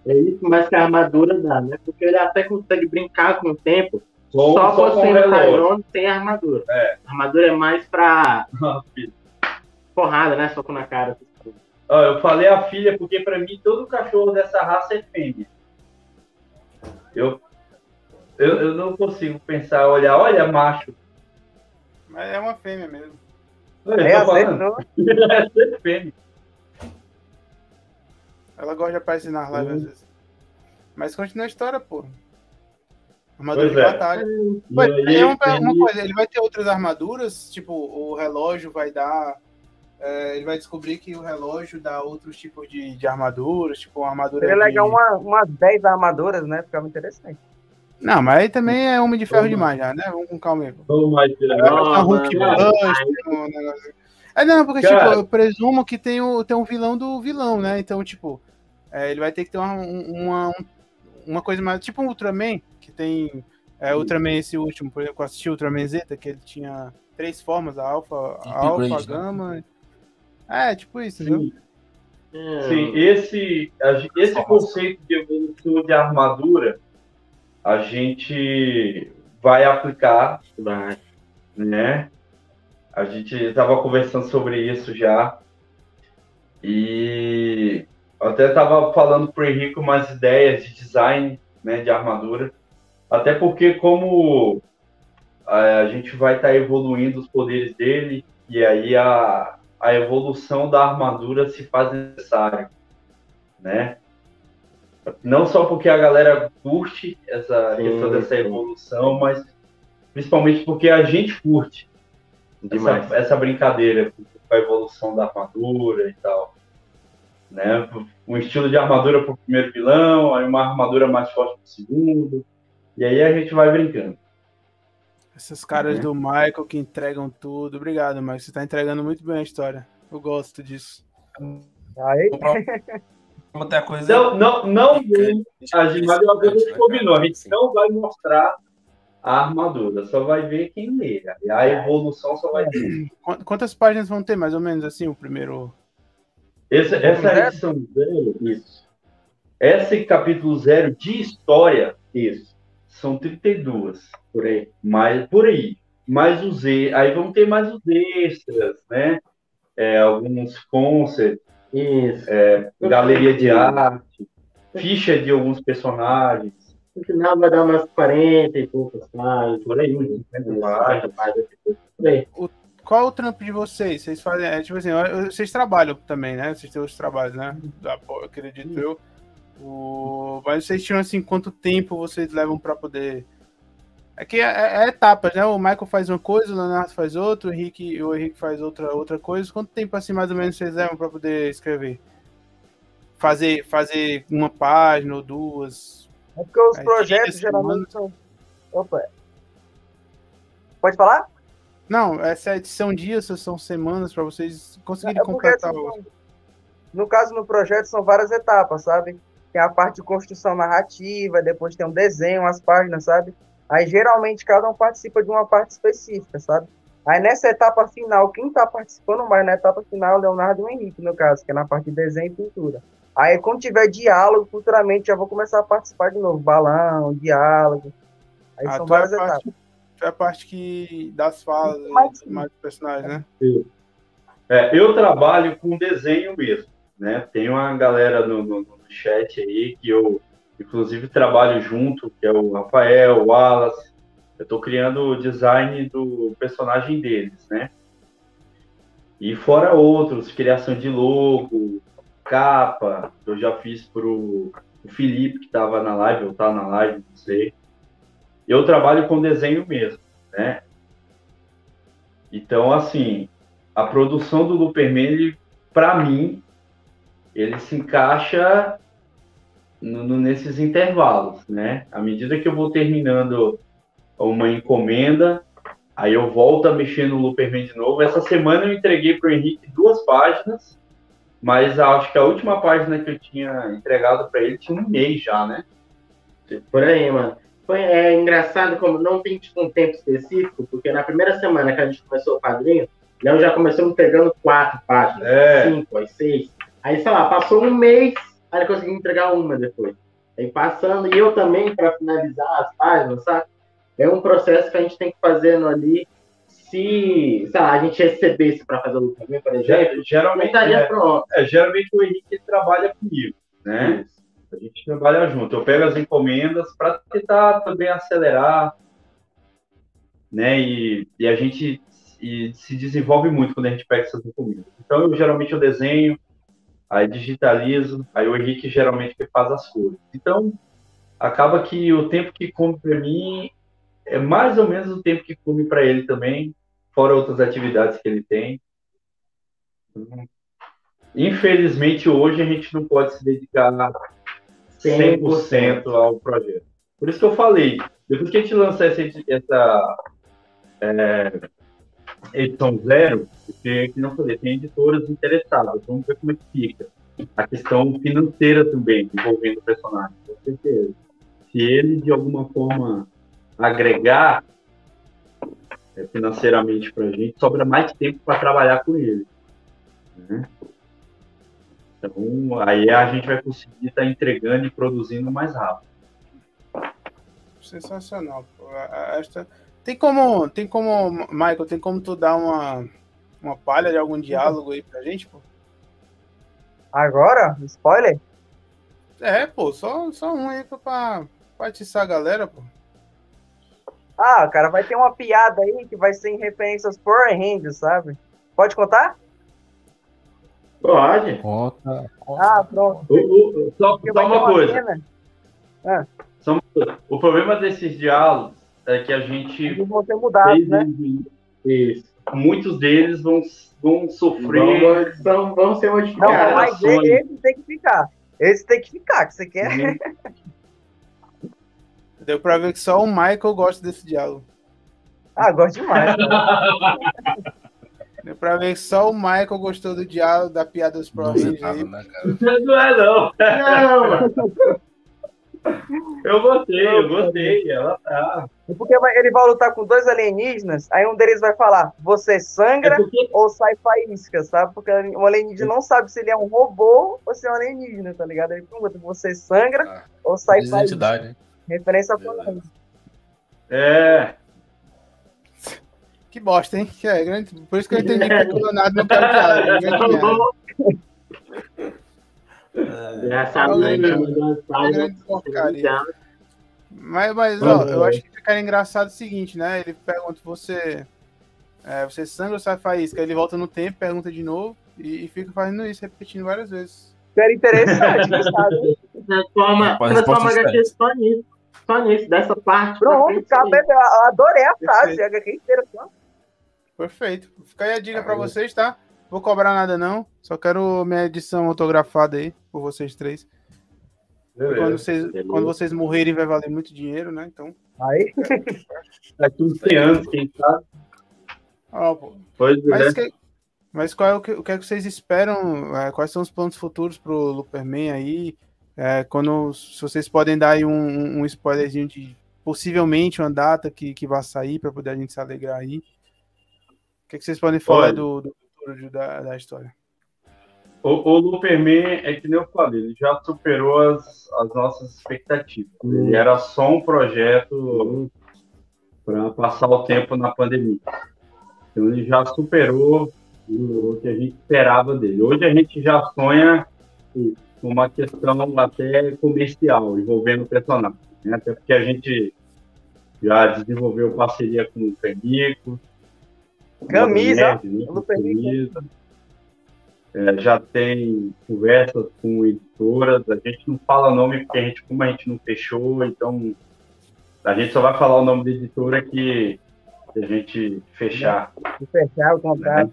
É isso mais que a armadura dá, né? Porque ele até consegue brincar com o tempo, só, só você no Tyrone tem armadura. É. A armadura é mais pra porrada, né? Soco na cara. Ó, eu falei a filha porque pra mim todo cachorro dessa raça é fêmea. Eu, eu, eu não consigo pensar, olhar, olha, macho. Mas é uma fêmea mesmo. É, acertou. é fêmea. Ela gosta de aparecer nas lives às vezes. Mas continua a história, pô. Armadura pois de é. batalha. Mas, é uma, uma, coisa, ele vai ter outras armaduras, tipo, o relógio vai dar. É, ele vai descobrir que o relógio dá outros tipos de, de armaduras, tipo, uma armadura. Seria de... legal uma, umas 10 armaduras, né? Ficava interessante. Não, mas aí também é homem de ferro Toma. demais já, né? Vamos com calma aí. Toma, é, Hulk um É, não, porque, Cara. tipo, eu presumo que tem, o, tem um vilão do vilão, né? Então, tipo, é, ele vai ter que ter uma, uma, uma coisa mais. Tipo um Ultraman, que tem. É, Ultraman esse último, por exemplo, eu assisti Ultraman Zeta, que ele tinha três formas, a alfa, a alfa, a né? gama. Né? É, tipo isso, Sim. viu? Sim, esse, esse conceito de evolução de armadura a gente vai aplicar, né? A gente estava conversando sobre isso já. E até estava falando para o Henrique umas ideias de design né, de armadura. Até porque, como a, gente vai estar tá evoluindo os poderes dele, e aí a, a evolução da armadura se faz necessária. Né? Não só porque a galera curte essa sim, questão dessa evolução, mas principalmente porque a gente curte essa, essa, brincadeira com a evolução da armadura e tal. Né? Um estilo de armadura para o primeiro vilão, aí uma armadura mais forte para o segundo, e aí a gente vai brincando. Esses caras do Michael que entregam tudo. Obrigado, Michael. Você está entregando muito bem a história. Eu gosto disso. Aí. Outra coisa. Não, não, não. A gente, mas a gente combinou. A gente não vai mostrar a armadura, só vai ver quem lê. A evolução só vai ver. Quantas páginas vão ter, mais ou menos, assim, o primeiro. Essa, essa edição zero, isso. Esse capítulo zero de história, isso. São 32 por aí. Mais, por aí. Mais os. Aí vão ter mais os extras, né? É, alguns concerts isso. É, galeria de arte, ficha de alguns personagens. No final vai dar umas 40 e poucas páginas, por aí, 50 páginas, por aí. O, qual o trampo de vocês? Vocês fazem, é, tipo assim, vocês trabalham também, né? Vocês têm os trabalhos, né? Da, eu acredito eu. O, mas vocês tiram assim, quanto tempo vocês levam para poder é que é, é, é, etapas, né? O Michael faz uma coisa, o Leonardo faz outra, o Henrique, o Henrique faz outra, outra coisa. Quanto tempo assim mais ou menos vocês levam para poder escrever? Fazer, fazer uma página ou duas? É porque os é, projetos geralmente são. Opa. Pode falar? Não, essa é edição dias, são semanas para vocês conseguirem é completar assim, o. No caso, no projeto, são várias etapas, sabe? Tem a parte de construção narrativa, depois tem um desenho, as páginas, sabe? Aí geralmente cada um participa de uma parte específica, sabe? Aí nessa etapa final, quem está participando mais na etapa final é o Leonardo e o Henrique, no caso, que é na parte de desenho e pintura. Aí quando tiver diálogo, futuramente já vou começar a participar de novo. Balão, diálogo. Aí ah, são várias é etapas. Parte, é a parte que das falas, mais, mais personagens, né? É, eu trabalho com desenho mesmo, né? Tem uma galera no, no, no chat aí que eu inclusive trabalho junto, que é o Rafael, o Wallace. Eu estou criando o design do personagem deles, né? E fora outros, criação de logo, capa, eu já fiz pro o Felipe, que estava na live, ou está na live, não sei. Eu trabalho com desenho mesmo, né? Então, assim, a produção do Luperman, para mim, ele se encaixa no, nesses intervalos, né? À medida que eu vou terminando uma encomenda, aí eu volto a mexer no Looperman de novo. Essa semana eu entreguei para o Henrique duas páginas, mas acho que a última página que eu tinha entregado para ele tinha um mês já, né? Por aí, mano. foi é, engraçado como não tem tipo, um tempo específico, porque na primeira semana que a gente começou o quadrinho, Léo já começou entregando quatro páginas, É. cinco, aí seis. Aí, sei lá, passou um mês, aí ele conseguiu entregar uma depois. Aí passando, e eu também, para finalizar as páginas, sabe? É um processo que a gente tem que fazer no ali. Se, sei lá, a gente recebesse para fazer o também, por exemplo, Geralmente, estaria é, pronto. é, geralmente o Henrique trabalha comigo, né? A gente trabalha junto. Eu pego as encomendas para tentar também acelerar, né? E, e a gente e se desenvolve muito quando a gente pega essas encomendas. Então, eu geralmente eu desenho, aí digitalizo, aí o Henrique geralmente que faz as cores. Então, acaba que o tempo que come para mim é mais ou menos o tempo que come para ele também, fora outras atividades que ele tem. Infelizmente, hoje a gente não pode se dedicar 100% ao projeto. Por isso que eu falei, depois que a gente lançar essa, essa é, edição zero, porque, que não falei, tem editoras interessadas, vamos ver como é que fica. A questão financeira também, envolvendo o personagem, com certeza. Se ele, de alguma forma, agregar é, financeiramente para a gente, sobra mais tempo para trabalhar com ele. Né? Então, aí a gente vai conseguir estar entregando e produzindo mais rápido. Sensacional. Esta... Tem como, tem como, Michael, tem como tu dar uma, uma palha de algum diálogo aí pra gente, pô? Agora? Spoiler? É, pô, só, só um aí pra, pra atiçar a galera, pô. Ah, cara, vai ter uma piada aí que vai ser em referência aos Power Rangers, sabe? Pode contar? Pode. Conta. Ah, pronto. O- o- só, só uma coisa. cena, Só uma coisa. O problema desses diálogos é que a gente Eles vão ser mudados, né? Isso. Muitos deles vão, vão sofrer. Vão, vão ser Não, modificados. mas esse tem que ficar. Esse tem que ficar, que você quer. Deu pra ver que só o Michael gosta desse diálogo. Ah, gosto demais. Deu pra ver que só o Michael gostou do diálogo, da piada dos Não aí. né, cara? Não é, não. Não, mano. Eu gostei, eu gostei. Ela tá. É Porque ele vai lutar com dois alienígenas, aí um deles vai falar, você sangra É porque ou sai faísca, sabe? Porque o alienígena não sabe se ele é um robô ou se é um alienígena, tá ligado? Ele pergunta, você sangra Ah, ou sai faísca? Referência a Verdade. Power É. Que bosta, hein? Que é grande. Por isso que eu entendi que o Leonardo não quer o é umas páginas. grande porcaria. Mas, mas ó, eu acho que fica engraçado o seguinte, né? Ele pergunta, você. É, você sangra ou sai faísca? Aí ele volta no tempo, pergunta de novo e, e fica fazendo isso, repetindo várias vezes. Era interessante, sabe? Transforma, resposta HQ só nisso. Só nisso, dessa parte. Pronto, frente, acabei, eu adorei a frase, Perfeito. a HQ inteira. só. Perfeito. Fica aí a dica pra vocês, tá? Vou cobrar nada não. Só quero minha edição autografada aí por vocês três. Quando vocês, Beleza. quando vocês morrerem vai valer muito dinheiro, né? Então. Aí, Daqui uns 100 anos, quem sabe. ó, pô. Pois é. Mas, que- mas qual é o que, o que é que vocês esperam? é, quais são os planos futuros pro Luperman aí? É, quando, se vocês podem dar aí um, um spoilerzinho de possivelmente uma data que, que vai sair para poder a gente se alegrar aí. O que, é que vocês podem falar Olha. do, do futuro de- da, da história? O, o Luperman, é que nem eu falei, ele já superou as, as nossas expectativas. Ele era só um projeto para passar o tempo na pandemia. Então ele já superou o que a gente esperava dele. Hoje a gente já sonha com uma questão até comercial envolvendo o personagem. né? Até porque a gente já desenvolveu parceria com o Femico. Camisa, né? Camisa. É, já tem conversas com editoras, a gente não fala nome porque a gente, como a gente não fechou, então a gente só vai falar o nome da editora que a gente fechar. de fechar o contrato.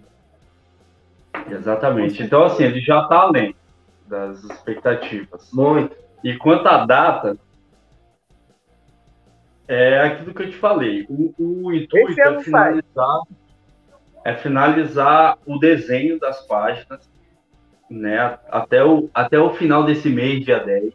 Exatamente. Então, assim, ele já está além das expectativas. Muito. E quanto à data, é aquilo que eu te falei. O, o intuito é finalizar, é finalizar o desenho das páginas né, até, o, até o final desse mês, dia 10.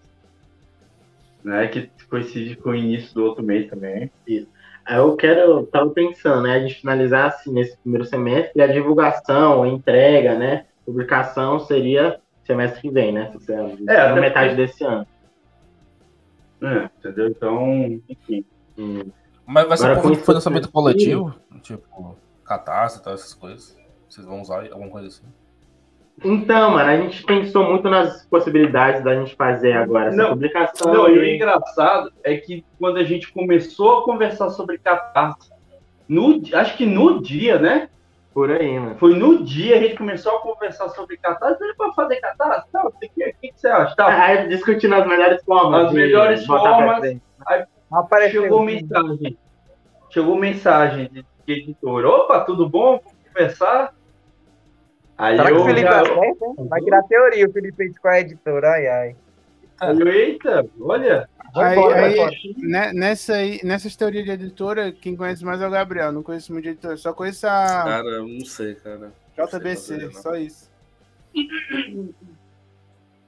né? Que coincide com o início do outro mês também. Isso. Eu quero, tava pensando, né, a gente finalizar assim nesse primeiro semestre, a divulgação, a entrega, né, publicação seria semestre que vem, né, se é, na metade porque... desse ano. É, entendeu? Então, enfim. Hum. Mas vai ser um financiamento coletivo, tipo, catarse e tal, essas coisas. Vocês vão usar alguma coisa assim? Então, mano, a gente pensou muito nas possibilidades da gente fazer agora essa não, publicação. Não, e o engraçado é que quando a gente começou a conversar sobre catarse, no, acho que no dia, né? Por aí, mano. Foi no dia a gente começou a conversar sobre catarse. Ele para fazer catarse? Tá, o que, que, que, você acha? Tá. Aí discutindo as melhores formas. As melhores formas. Aí chegou mensagem. Chegou mensagem de editor. Opa, tudo bom? Vamos conversar? Aí Será que o Felipe já... acerta, hein? Vai criar teoria o Felipe com a editora, ai, ai. Eita, olha. Aí, aí, né, nessa aí, nessas teorias de editora, quem conhece mais é o Gabriel. Não conheço muito de editora, só conheço a. Cara, não sei, cara. JBC, sei só isso.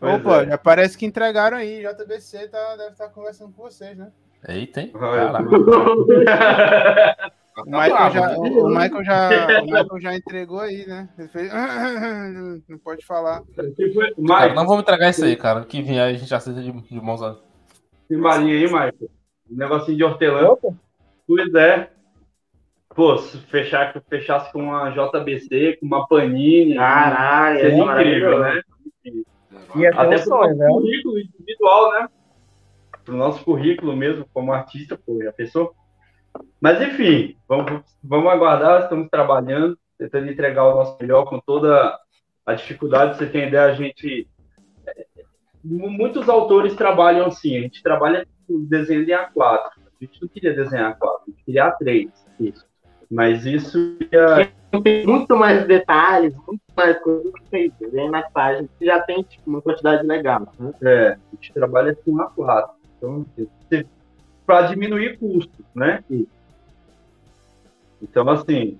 Opa, é. já parece que entregaram aí. JBC tá, deve estar tá conversando com vocês, né? Eita, hein? O Michael, já, o, Michael já, o Michael já entregou aí, né? Ele fez. Não pode falar. Cara, não vamos entregar isso aí, cara. Que vier a gente aceita de, de mãos a. Tem balinha aí, Michael. Um negocinho de hortelã. Opa. Pois é. Pô, se fechar, fechasse com uma JBC, com uma Panini. Caralho, seria é incrível, né? Até pro sonho, nosso né? currículo individual, né? Pro nosso currículo mesmo, como artista, pô, já pensou? Mas, enfim, vamos, vamos aguardar, estamos trabalhando, tentando entregar o nosso melhor com toda a dificuldade. Você tem ideia, a gente. Muitos autores trabalham assim, a gente trabalha desenho em A4. A gente não queria desenhar A4, a gente queria A3. Isso. Mas isso ia... tem muito mais detalhes, muito mais coisas que desenho na página, que já tem tipo, uma quantidade legal. Né? É, a gente trabalha com A4. Então, para diminuir custos, né? Então, assim.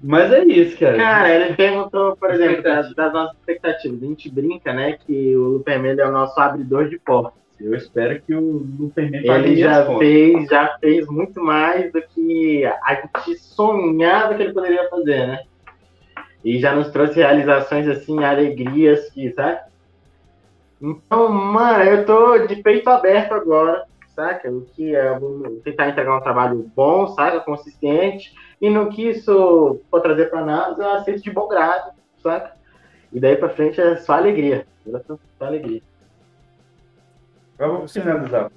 Mas é isso, cara. Cara, ele perguntou, por exemplo, das, das, nossas expectativas. A gente brinca, né, que o Luperman é o nosso abridor de portas. Eu espero que o Luperman Ele já fez, já fez muito mais do que a gente sonhava que ele poderia fazer, né? E já nos trouxe realizações, assim, alegrias, que, sabe? Então, mano, eu tô de peito aberto agora saca? O que é tentar entregar um trabalho bom, saca? Consistente, e no que isso for trazer para nós, eu aceito de bom grado, saca? E daí para frente é só alegria, só alegria. Vamos finalizar.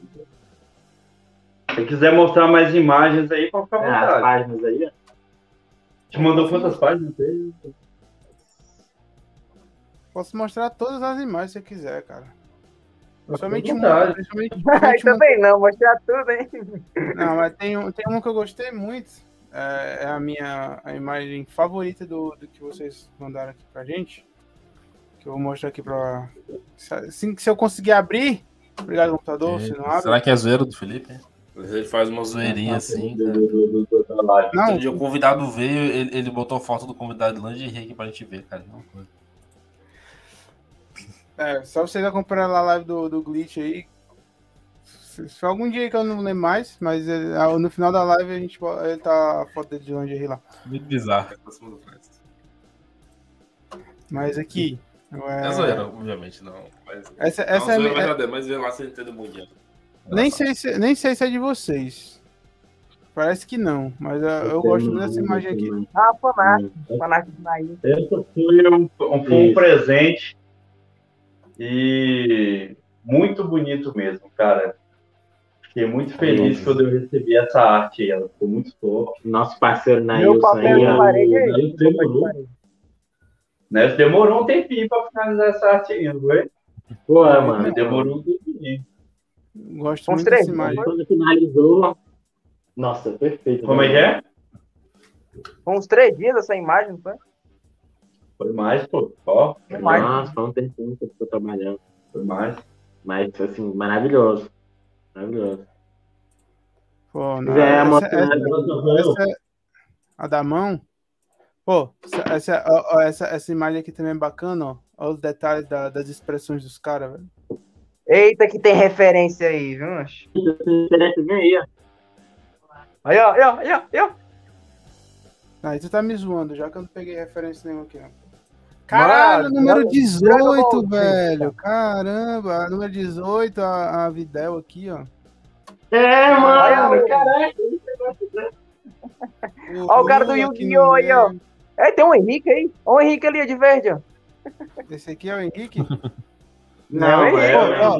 Se quiser mostrar mais imagens aí, pode ficar à vontade. É, as páginas aí, ó. Te mandou quantas páginas aí? Posso mostrar todas as imagens se você quiser, cara. Principalmente um, principalmente, principalmente também não, mostrar tudo, hein? Não, mas tem um, tem um que eu gostei muito. É, é a minha a imagem favorita do, do que vocês mandaram aqui pra gente. Que eu vou mostrar aqui pra. Assim, se eu conseguir abrir. Obrigado, computador. É, se não abre. Será que é zoeira do Felipe? Ele faz uma zoeirinha assim. Não, o convidado veio, ele, ele botou foto do convidado de lingerie aqui pra gente ver, cara. Não, coisa. É, só vocês acompanhar a live do, do Glitch aí. Se, se algum dia que eu não lembro mais, mas ele, no final da live a gente ele tá a foto dele de lingerie lá. Muito bizarro. Mas aqui. É, é zoeira, obviamente, não. Mas, essa, essa é, é, é... mas vê lá se entende mundial. Nem sei, se, nem sei se é de vocês. Parece que não, mas eu, eu gosto dessa imagem aqui. Ah, fanático. Fanático de Nair. Essa foi um, um, foi um presente e muito bonito mesmo, cara. Fiquei muito feliz quando eu recebi essa arte aí. Ela ficou muito top. Nosso parceiro Nailson aí. Demorou, né? demorou um tempinho para finalizar essa arte aí, não foi? Pô, mano. Demorou um tempinho. Gosto muito dessa imagem. Quando finalizou. Nossa, perfeito. Como é que é? Com uns três dias essa imagem, não foi? Foi mais, pô. Ó, foi mais. Nossa, foi um tempinho que eu tô trabalhando. Foi mais. Mas, assim, maravilhoso. Maravilhoso. Pô, não, é, essa, essa, essa, a da mão. Pô, essa, essa, essa imagem aqui também é bacana, ó. Olha os detalhes da, das expressões dos caras, velho. Eita, que tem referência aí, viu? macho? Ó. Aí, ó, aí, ó, aí, ó, aí, ó. Aí tu tá me zoando, já que eu não peguei referência nenhuma aqui, não. Caralho, número Dragon 18, Ball, velho. Caramba, número 18, a, a Videl aqui, ó. É, Olha, mano, caraca. Ó, o cara do Yu-Gi-Oh! aí, ó. É, tem um Henrique aí. Ó, o Henrique ali, ó, de verde, ó. Esse aqui é o Henrique? Não, Não, é, é, só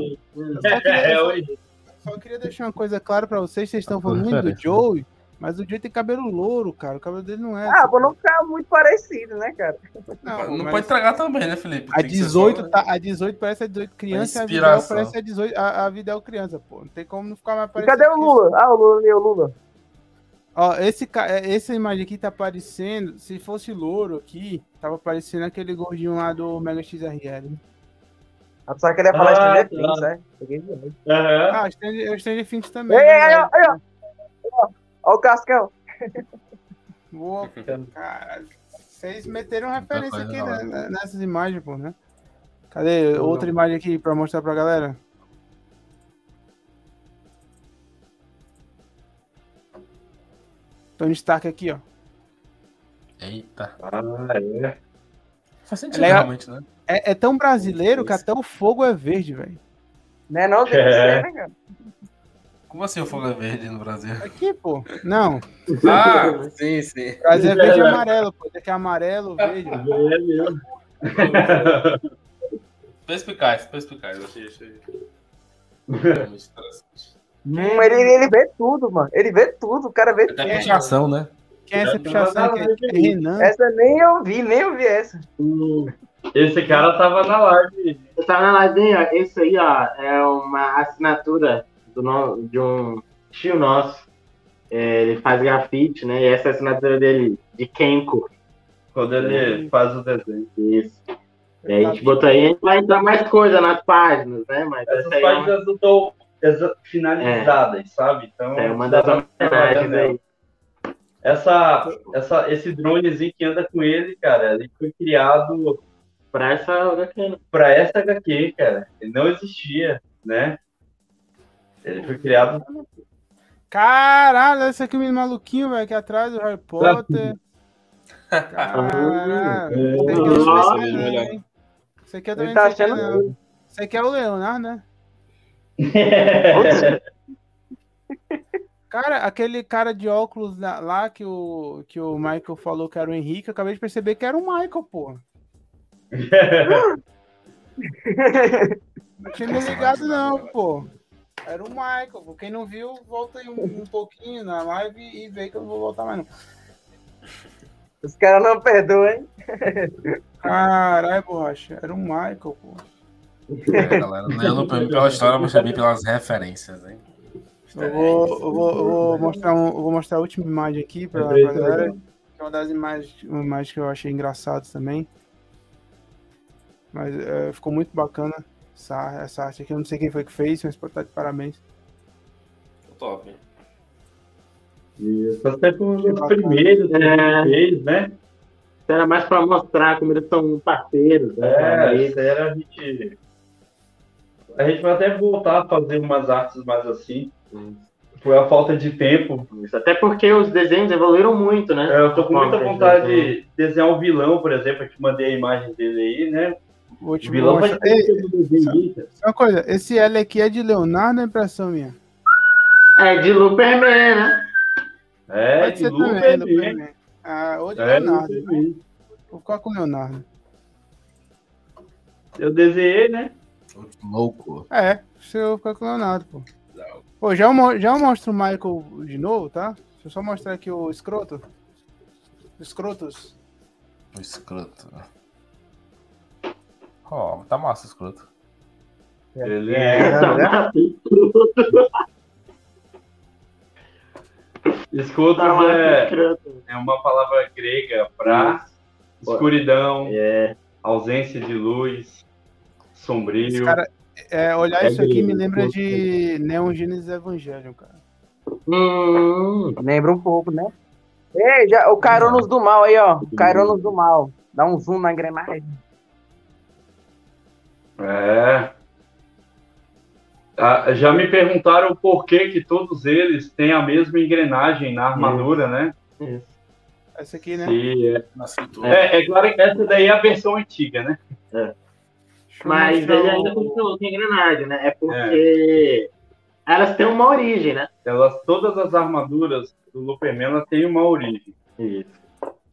queria, É, hoje. só- queria deixar uma coisa clara pra vocês. Vocês estão falando muito do? Joey, mas o Joey tem cabelo louro, cara. O cabelo dele não é. Ah, assim. pra não ficar muito parecido, né, cara? Não, mas pode tragar também, né, Felipe? A Tem que ser 18, só- tá, a 18 parece a 18 criança e a Videl inspiração. parece a 18, a, a Videl criança, pô. Não tem como não ficar mais E parecido. cadê o que Lula? Ah, o Lula ali, o Lula. Ó, esse, é, essa imagem aqui tá aparecendo, se fosse louro aqui, tava aparecendo aquele gordinho lá do Mega XRL. Apesar que ele ia falar Ah, Stranger tá. Things, né? Peguei de novo. Aham. Ah, o Stranger, Things também. Ei, né, aí, velho? ó, aí, ó. Ó o Cascão. Boa, cara. Vocês meteram referência aqui né, né, nessas imagens, pô, né? Cadê outra imagem aqui pra mostrar pra galera? Tony Stark aqui, ó. Eita. Ah, é. Faz sentido, Legal. realmente, né? É, é tão brasileiro que até o fogo é verde, velho. Né, não? Tem que ser, né, cara? Como assim o fogo é verde no Brasil? Aqui, pô. Não. Ah, sim, sim. O Brasil é verde e amarelo, pô. Esse aqui é amarelo, verde. É mesmo. Perspicaz, perspicaz. Achei, achei. Realmente interessante. Hum, ele, ele vê tudo, mano. Ele vê tudo, o cara vê tudo. Até puxação, né? Quem é essa? É Renan. Essa nem eu vi, nem eu vi essa. Esse cara tava na live. Eu tava na live, ó, esse aí, ó, é uma assinatura do no- de um tio nosso. É, ele faz grafite, né? E essa é a assinatura dele, de Kenko. Quando ele faz o desenho. Isso. E aí a gente botou aí, a gente vai entrar mais coisa nas páginas, né? Mas Essas essa é páginas não estão finalizadas, sabe? Então, é uma das homenagens aí. Essa, essa, esse dronezinho que anda com ele, cara, ele foi criado Pra essa HQ, né? para essa HQ, cara. Ele não existia, né? Ele foi criado. Caralho, esse aqui é o menino maluquinho, velho, aqui atrás do Harry Potter. Caralho. Esse aqui eu também tá é, achando. Esse aqui é o Leonardo, né? Cara, aquele cara de óculos lá, lá que, o, que o Michael falou que era o Henrique, eu acabei de perceber que era o Michael, pô. Não tinha me ligado, não, pô. Era o Michael. Quem não viu, volta aí um, um pouquinho na live e vê que eu não vou voltar mais, não. Os caras não perdoam, hein? Caralho, borracha. Era o Michael, pô. É, galera. Não é no prêmio pela história, mas também pelas referências, hein? Eu vou, eu vou, eu vou mostrar um- eu vou mostrar a última imagem aqui pra, pra galera. Que é uma das imagens, uma imagem que eu achei engraçadas também. Mas é, ficou muito bacana essa, essa arte aqui. Eu não sei quem foi que fez, mas pode estar de parabéns. Top. Isso, até por os primeiros que É. fez, né? Era mais pra mostrar como eles são parceiros, né? É, isso era a gente. A gente vai até voltar a fazer umas artes mais assim. Foi a falta de tempo. Isso, Até porque os desenhos evoluíram muito, né? É, Eu tô com muita que vontade de desenhar um vilão, por exemplo. Eu te mandei a imagem dele aí, né? Vou O te vilão vai cara. só uma coisa, esse L aqui é de Leonardo, é impressão minha. É de Luperman, né? É, Pode de ser. Luperman. Ah, ou de É, Leonardo. Mesmo. Vou ficar com o Leonardo. Eu desenhei, né? Louco. É, se eu ficar com o Leonardo, pô. Pô, já eu, já eu mostro o Michael de novo, tá? Deixa eu só mostrar aqui o escroto. Escrotos. O escroto. Ó, tá massa o escroto. Ele É, é. né? Escutas Tá é, escroto. é uma palavra grega para escuridão, É. ausência de luz, sombrio. Esse cara, é, olhar É isso aqui me lembra pô. de Neon Genesis Evangelion, cara. Hum, Lembra um pouco, né? Ei, já, o Caironos do Mal aí, ó. Caironos do Mal. Dá um zoom na engrenagem. É. Ah, já me perguntaram por que que todos eles têm a mesma engrenagem na armadura, né? Isso. Essa aqui, né? Se é, Na cintura. é, é claro que essa daí é a versão antiga, né? Eu Mas mostrar ele o- ainda continuou com engrenagem, né? É porque elas têm uma origem, né? Elas, todas as armaduras do Luperman elas têm uma origem.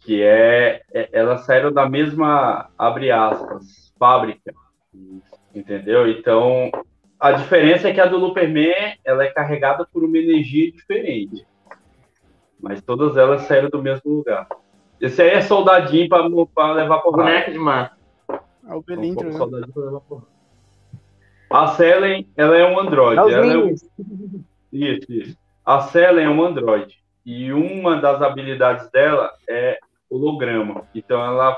Que é, é- elas saíram da mesma, abre aspas, fábrica. Entendeu? Então, a diferença é que a do Luperman ela é carregada por uma energia diferente. Mas todas elas saíram do mesmo lugar. Esse aí é soldadinho para levar porrada. Boneco de massa. É o Belintro, né? Soldadinho pra levar porrada. A Selen, ela é um androide. Os Ela é um. Isso, isso. A Selen é um Android. E uma das habilidades dela é holograma. Então ela,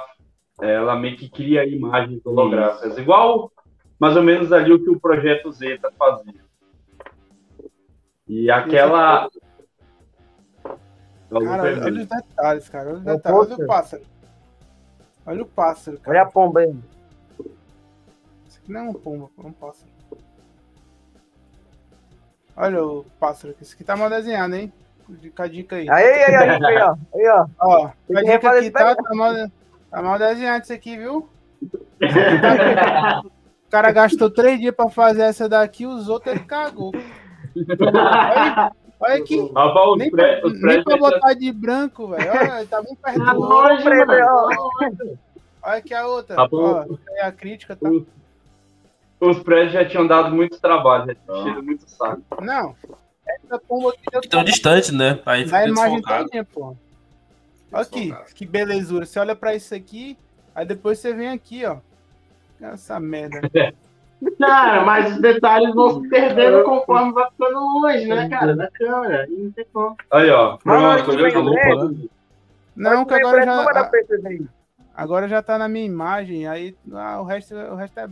ela meio que cria imagens holográficas. Igual mais ou menos ali o que o projeto Zeta fazia. E aquela. Cara, olha, os detalhes, cara. Olha os É o detalhes. Olha o pássaro. Olha o pássaro, cara. Olha a pomba aí. Isso aqui não é um pombo, é um pássaro. Olha o pássaro aqui. Esse aqui tá mal desenhado, hein? Fica a dica aí. Aí, aí, aí, aí, ó. Aí, ó. Ó, a dica aqui tá, tá, mal, tá mal desenhado isso aqui, viu? O cara gastou três dias pra fazer essa daqui, os outros ele cagou. Olha, olha aqui. Rapaz, os Nem pra, prédios, os nem pra botar de branco, velho. Olha, ele tá bem perto Tá do longe, Preto, mano. Olha aqui a outra. Tá bom. Ó, aí a crítica tá. os prédios já tinham dado muito trabalho, já tinham enchido muito saco. Não. Essa pomba aqui tão distante, né? Aí fica imagem desfocado. todinha, pô. Olha aqui, Desfocado. que belezura. Você olha pra isso aqui, aí depois você vem aqui, ó. Essa merda. Cara, mas os detalhes vão se perdendo conforme vai ficando longe, né, cara? Da câmera. Não tem como. Aí, ó. Pronto, que que bem louco, né? Não, que agora não já, agora já tá na minha imagem, aí ah, o, resto, o resto é.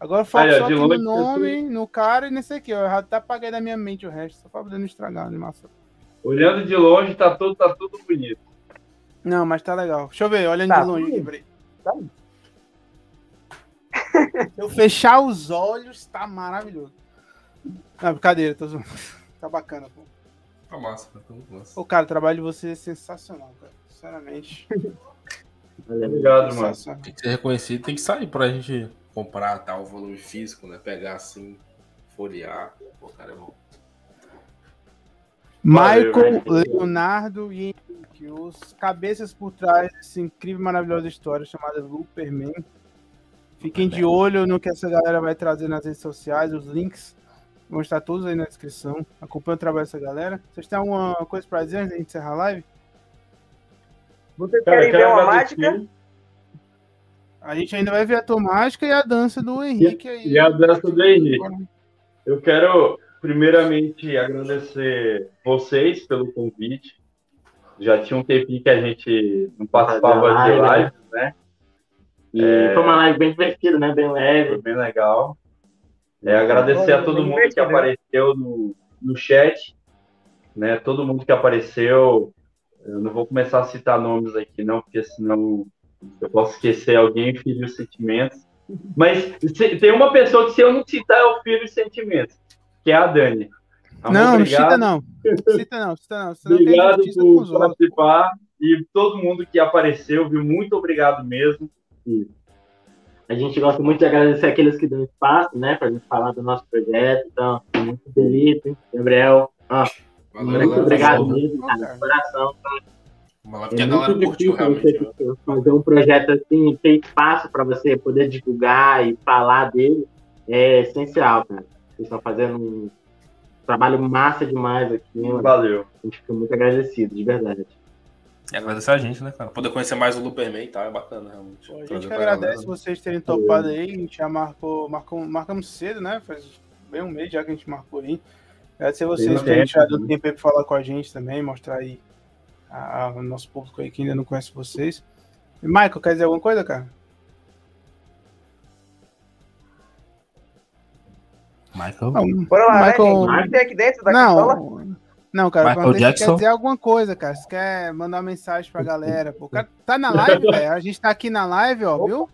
Agora ó, só de aqui no nome, no cara e nesse aqui, ó. Eu já até apaguei da minha mente o resto, só pra poder não estragar a animação. Olhando de longe, tá tudo, tá tudo bonito. Não, mas tá legal. Deixa eu ver, olhando Tá, de longe. Tá. Se eu fechar os olhos, tá maravilhoso. Não, brincadeira, tô zoando. Tá bacana, pô. Tá massa, tá muito massa. Ô, cara, o trabalho de você é sensacional, cara. Sinceramente. Obrigado, mano. Tem que ser reconhecido, tem que sair pra gente comprar tal volume físico, né? Pegar assim, folhear. Pô, cara, é bom. Michael, Valeu, Leonardo e Henrique, os cabeças por trás dessa incrível e maravilhosa história chamada Looperman. Fiquem de olho no que essa galera vai trazer nas redes sociais, os links vão estar todos aí na descrição. Acompanhe o trabalho dessa galera. Vocês têm alguma coisa pra dizer antes de encerrar a live? Vocês querem ver uma mágica? A gente ainda vai ver a tua mágica e a dança do Henrique aí. E a dança do Henrique. Eu quero, primeiramente, agradecer vocês pelo convite. Já tinha um tempinho que a gente não participava de Live, né? live, né? E foi uma live bem divertida, né? Bem Foi leve. bem legal. É, agradecer a todo mundo que né? apareceu no, no chat, né? Todo mundo que apareceu. Eu não vou começar a citar nomes aqui, não, porque senão eu posso esquecer alguém e ferir os sentimentos. Mas se- tem uma pessoa que, se eu não citar, eu firo os sentimentos, que é a Dani. Amor, Não, não cita não. Cita não, cita não. Tem Obrigado por outros. participar e todo mundo que apareceu, viu? Muito obrigado mesmo. A gente gosta muito de agradecer aqueles que dão espaço, né? Pra gente falar do nosso projeto. Então, muito Felipe, Gabriel. Ó, Valeu, muito galera. obrigado mesmo, cara, de coração. Vamos lá, É muito curtiu difícil né? você fazer um projeto assim, ter espaço para você poder divulgar e falar dele, é essencial, cara. Vocês estão fazendo um trabalho massa demais aqui, mano. Valeu. A gente fica muito agradecido, de verdade. E agradecer a gente, né, cara? Poder conhecer mais o Luperman e tal, é bacana, realmente. Pô, A gente que agradece galera. vocês terem topado aí. A gente já marcou, marcou, marcamos cedo, né? Faz bem um mês já que a gente marcou aí. Agradecer a vocês terem tempo, tirado né? tempo aí pra falar com a gente também, mostrar aí a- a- o nosso público aí que ainda não conhece vocês. E, Michael, quer dizer alguma coisa, cara? Michael. Não, Bora lá, Michael- né, gente? Que tem aqui dentro da não, não, cara. Michael Jackson? quer dizer alguma coisa, cara. Se quer mandar uma mensagem pra galera. Pô, o cara tá na live, velho. A gente tá aqui na live, ó, viu?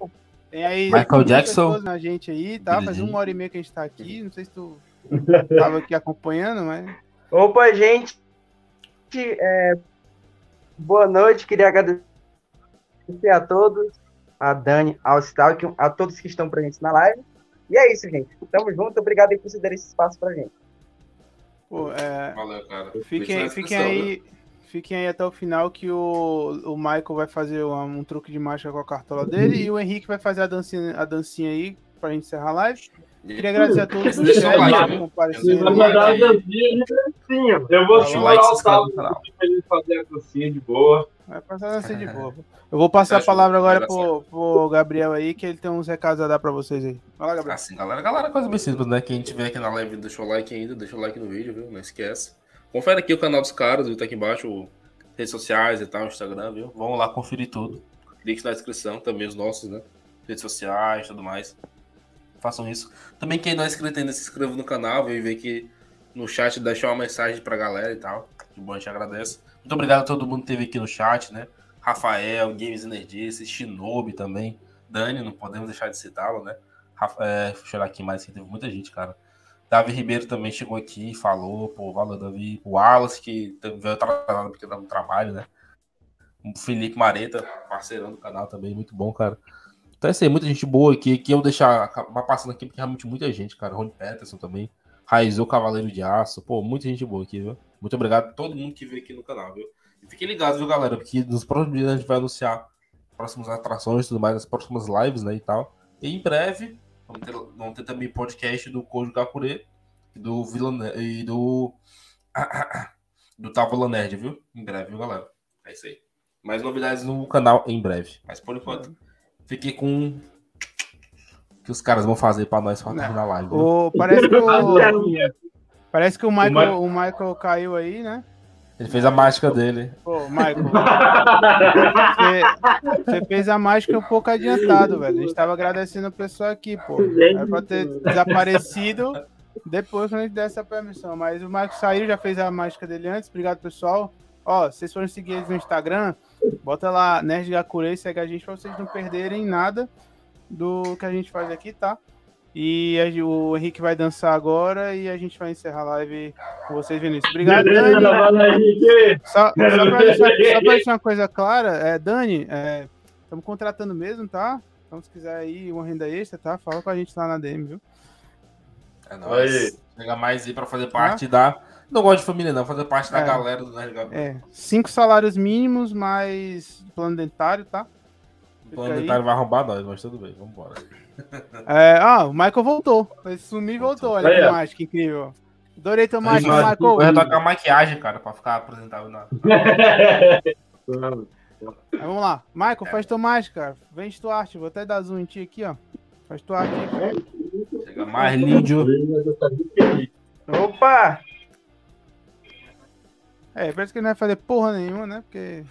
Tem aí Michael Jackson. na gente aí, tá? Faz uma hora e meia que a gente tá aqui. Não sei se tu tava aqui acompanhando, mas. Opa, gente. É, boa noite. Queria agradecer a todos, a Dani, ao Stalk, a todos que estão presentes na live. E é isso, gente. Tamo junto. Obrigado aí por cederem esse espaço pra gente. Pô, é, Valeu, cara. fiquem, fiquem aí. Fiquem aí até o final que o, o Michael vai fazer um, um truque de mágica com a cartola dele e o Henrique vai fazer a dancinha, a dancinha aí pra gente encerrar a live. Queria agradecer a todos que like, compareceram. Uma dancinha assim, ó. Eu vou Deixa o canal. pra ele fazer a cocinha de boa. Vai passar a dancinha de boa. Eu vou passar a palavra agora pro, pro Gabriel aí, que ele tem uns recados a dar pra vocês aí. Vai lá, Gabriel. Assim, galera, galera, coisa bem simples, né? Quem tiver aqui na live, deixa o like ainda, deixa o like no vídeo, viu? Não esquece. Confere aqui o canal dos caras, viu? Tá aqui embaixo, redes sociais e tal, Instagram, viu? Vamos lá conferir tudo. Links na descrição, também os nossos, né? Redes sociais e tudo mais. Façam isso. Também quem não é inscrito ainda, se inscreva no canal, vem ver aqui no chat, deixar uma mensagem pra galera e tal. De bom, a gente agradece. Muito obrigado a todo mundo que esteve aqui no chat, né? Rafael, Games Energies, Shinobi também. Dani, não podemos deixar de citá-lo, né? Rafa, é, aqui mais, que teve muita gente, cara. Davi Ribeiro também chegou aqui e falou, pô, valeu, Davi. O Wallace, que veio atrasado porque tá no trabalho, né? O Felipe Mareta, parceirão do canal também, muito bom, cara. Então é aí, muita gente boa aqui. Que eu deixar passando aqui, porque realmente muita gente, cara. Rony Peterson também. Raizou Cavaleiro de Aço. Pô, muita gente boa aqui, viu? Muito obrigado a todo mundo que veio aqui no canal, viu? E fiquem ligados, viu, galera? Porque nos próximos dias a gente vai anunciar próximas atrações e tudo mais, as próximas lives, né, e tal. E em breve, vamos ter, vamos ter também podcast do Kojo Gakure e do Vila e do do Távola Nerd, viu? Em breve, viu, galera? É isso aí. Mais novidades no canal em breve. Mas por enquanto, fiquei com o que os caras vão fazer pra nós pra Não. terminar a live. viu? O, parece que o, parece que o Michael, Michael- o Michael caiu aí, né? Ele fez a mágica dele. Pô, Michael, você, você fez a mágica um pouco adiantado, velho. A gente tava agradecendo o pessoal aqui, pô. Era pra ter desaparecido depois que a gente desse a permissão. Mas o Michael saiu, já fez a mágica dele antes. Obrigado, pessoal. Ó, vocês forem seguir eles no Instagram, bota lá Nerd Gakure, segue a gente pra vocês não perderem nada do que a gente faz aqui, tá? E a o Henrique vai dançar agora e a gente vai encerrar a live com vocês, Vinícius. Obrigado, Beleza, Dani. fala aí, Henrique. Só, só pra deixar, deixar uma coisa clara, é, Dani, estamos contratando mesmo, tá? Então, se quiser aí uma renda extra, tá? Fala com a gente lá na DM, viu? É nóis. Chega mais aí pra fazer parte da. Não gosto de família, não. Fazer parte da É. galera do Nerd. É, cinco salários mínimos mais plano dentário, tá? O Fica plano aí. dentário vai arrombar nós, mas tudo bem, vambora. É, ah, o Michael voltou. Ele sumiu e voltou. Olha Aí, que mágica incrível. Adorei mágica, mas, Michael. eu ia tocar maquiagem, cara, pra ficar apresentável na. Mas vamos lá. Michael, faz tua mágica, cara. Vem de tua arte. Vou até dar zoom em ti aqui, ó. Faz tua arte. Chega mais lindo. Opa! É, parece que ele não vai fazer porra nenhuma, né? Porque.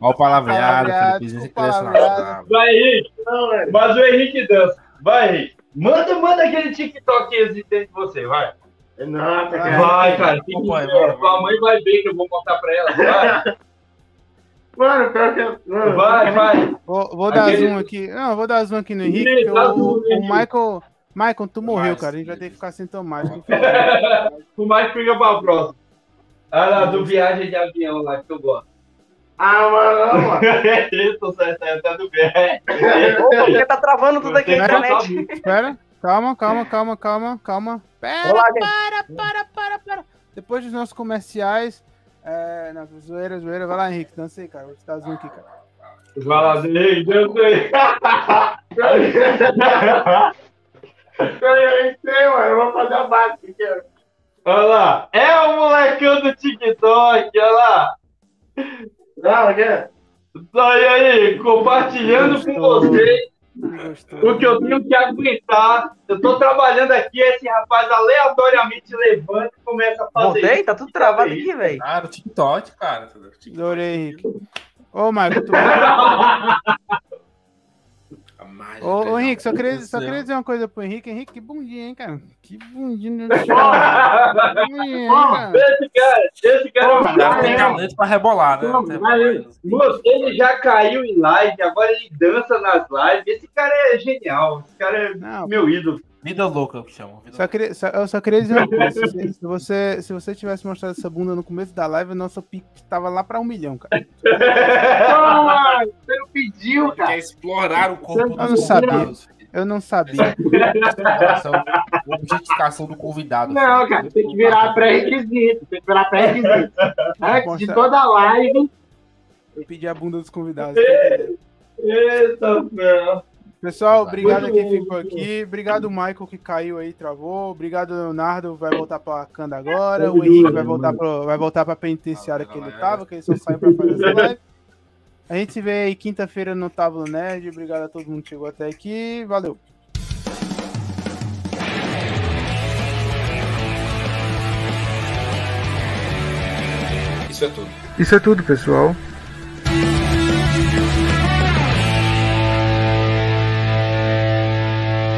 Olha o palavreado, você o palavreado. chave. Vai, Henrique. Não, velho. Mas o Henrique dança. Vai, Henrique. Manda, manda aquele TikTok existente de você, vai. Nossa, Vai. cara. Vai, cara. Tem que Vai, ver. vai, vai. Tua mãe vai ver que eu vou mostrar pra ela. Vai, Mano, pior que eu. Mano, vai. vai. Vou, vou dar Aquele- zoom aqui. Não, vou dar zoom aqui no Henrique, o, o. Michael. Michael, tu morreu, Mas- cara. A gente vai ter que ficar sem tua mágica. O mais fica pra próxima. Ah, lá, do viagem de avião lá que eu gosto. Ah, mano, não, mano. Isso, é até do viagem. Opa, porque tá travando tudo aqui na internet. Espera. Calma, calma, calma, calma, calma. Pera, Olá, para, para, para, para. Depois dos nossos comerciais. É, não, zoeira, zoeira. Vai lá, Henrique. Dança aí, cara. Vou te dar zoom aqui, cara. Vai lá, Henrique, dança aí. Eu entrei, mano. Eu vou fazer a básica aqui. Olha lá. É o molecão do TikTok, olha lá. Não, aqui. Olha aí, compartilhando com vocês o que eu tenho que aguentar. Eu tô trabalhando aqui, esse rapaz aleatoriamente levanta e começa a fazer Voltei? isso. Tá tudo travado aqui, velho. Cara, o TikTok, cara. Adorei, Henrique. Ô, Michael, tu, A. Ô, ô. Henrique, só queria, só queria dizer uma coisa pro Henrique. Henrique, que bundinha, hein, cara? Que bundinha. Que hein, cara? Esse cara, esse cara é Pô, O cara tem É. talento pra rebolar, né? Pô. Moço, ele já caiu em live, agora ele dança nas lives. Esse cara é genial. Esse cara é Não, meu ídolo. Vida louca, que chamam. Vida Só queria, só- eu só queria dizer uma coisa. Se, você- se você, se você tivesse mostrado essa bunda no começo da live, o nosso pique tava lá pra um milhão, cara. Pô, você não pediu, cara. Quer explorar o corpo Eu não sabia. Eu não sabia. Objetificação do convidado. Não, cara, tem que virar pré-requisito. Tem que virar pré-requisito. Antes de toda live, Eu pedi a bunda dos convidados. Eita, meu. Pessoal, obrigado a quem ficou aqui. Obrigado, Michael, que caiu aí, travou. Obrigado, Leonardo, vai voltar pra Canda agora. O Henrique vai voltar, pro, vai voltar pra penitenciária que ele tava, que ele só saiu pra fazer essa live. A gente se vê aí quinta-feira no Tábulo Nerd. Obrigado a todo mundo que chegou até aqui. Valeu. Isso é tudo. Isso é tudo, pessoal.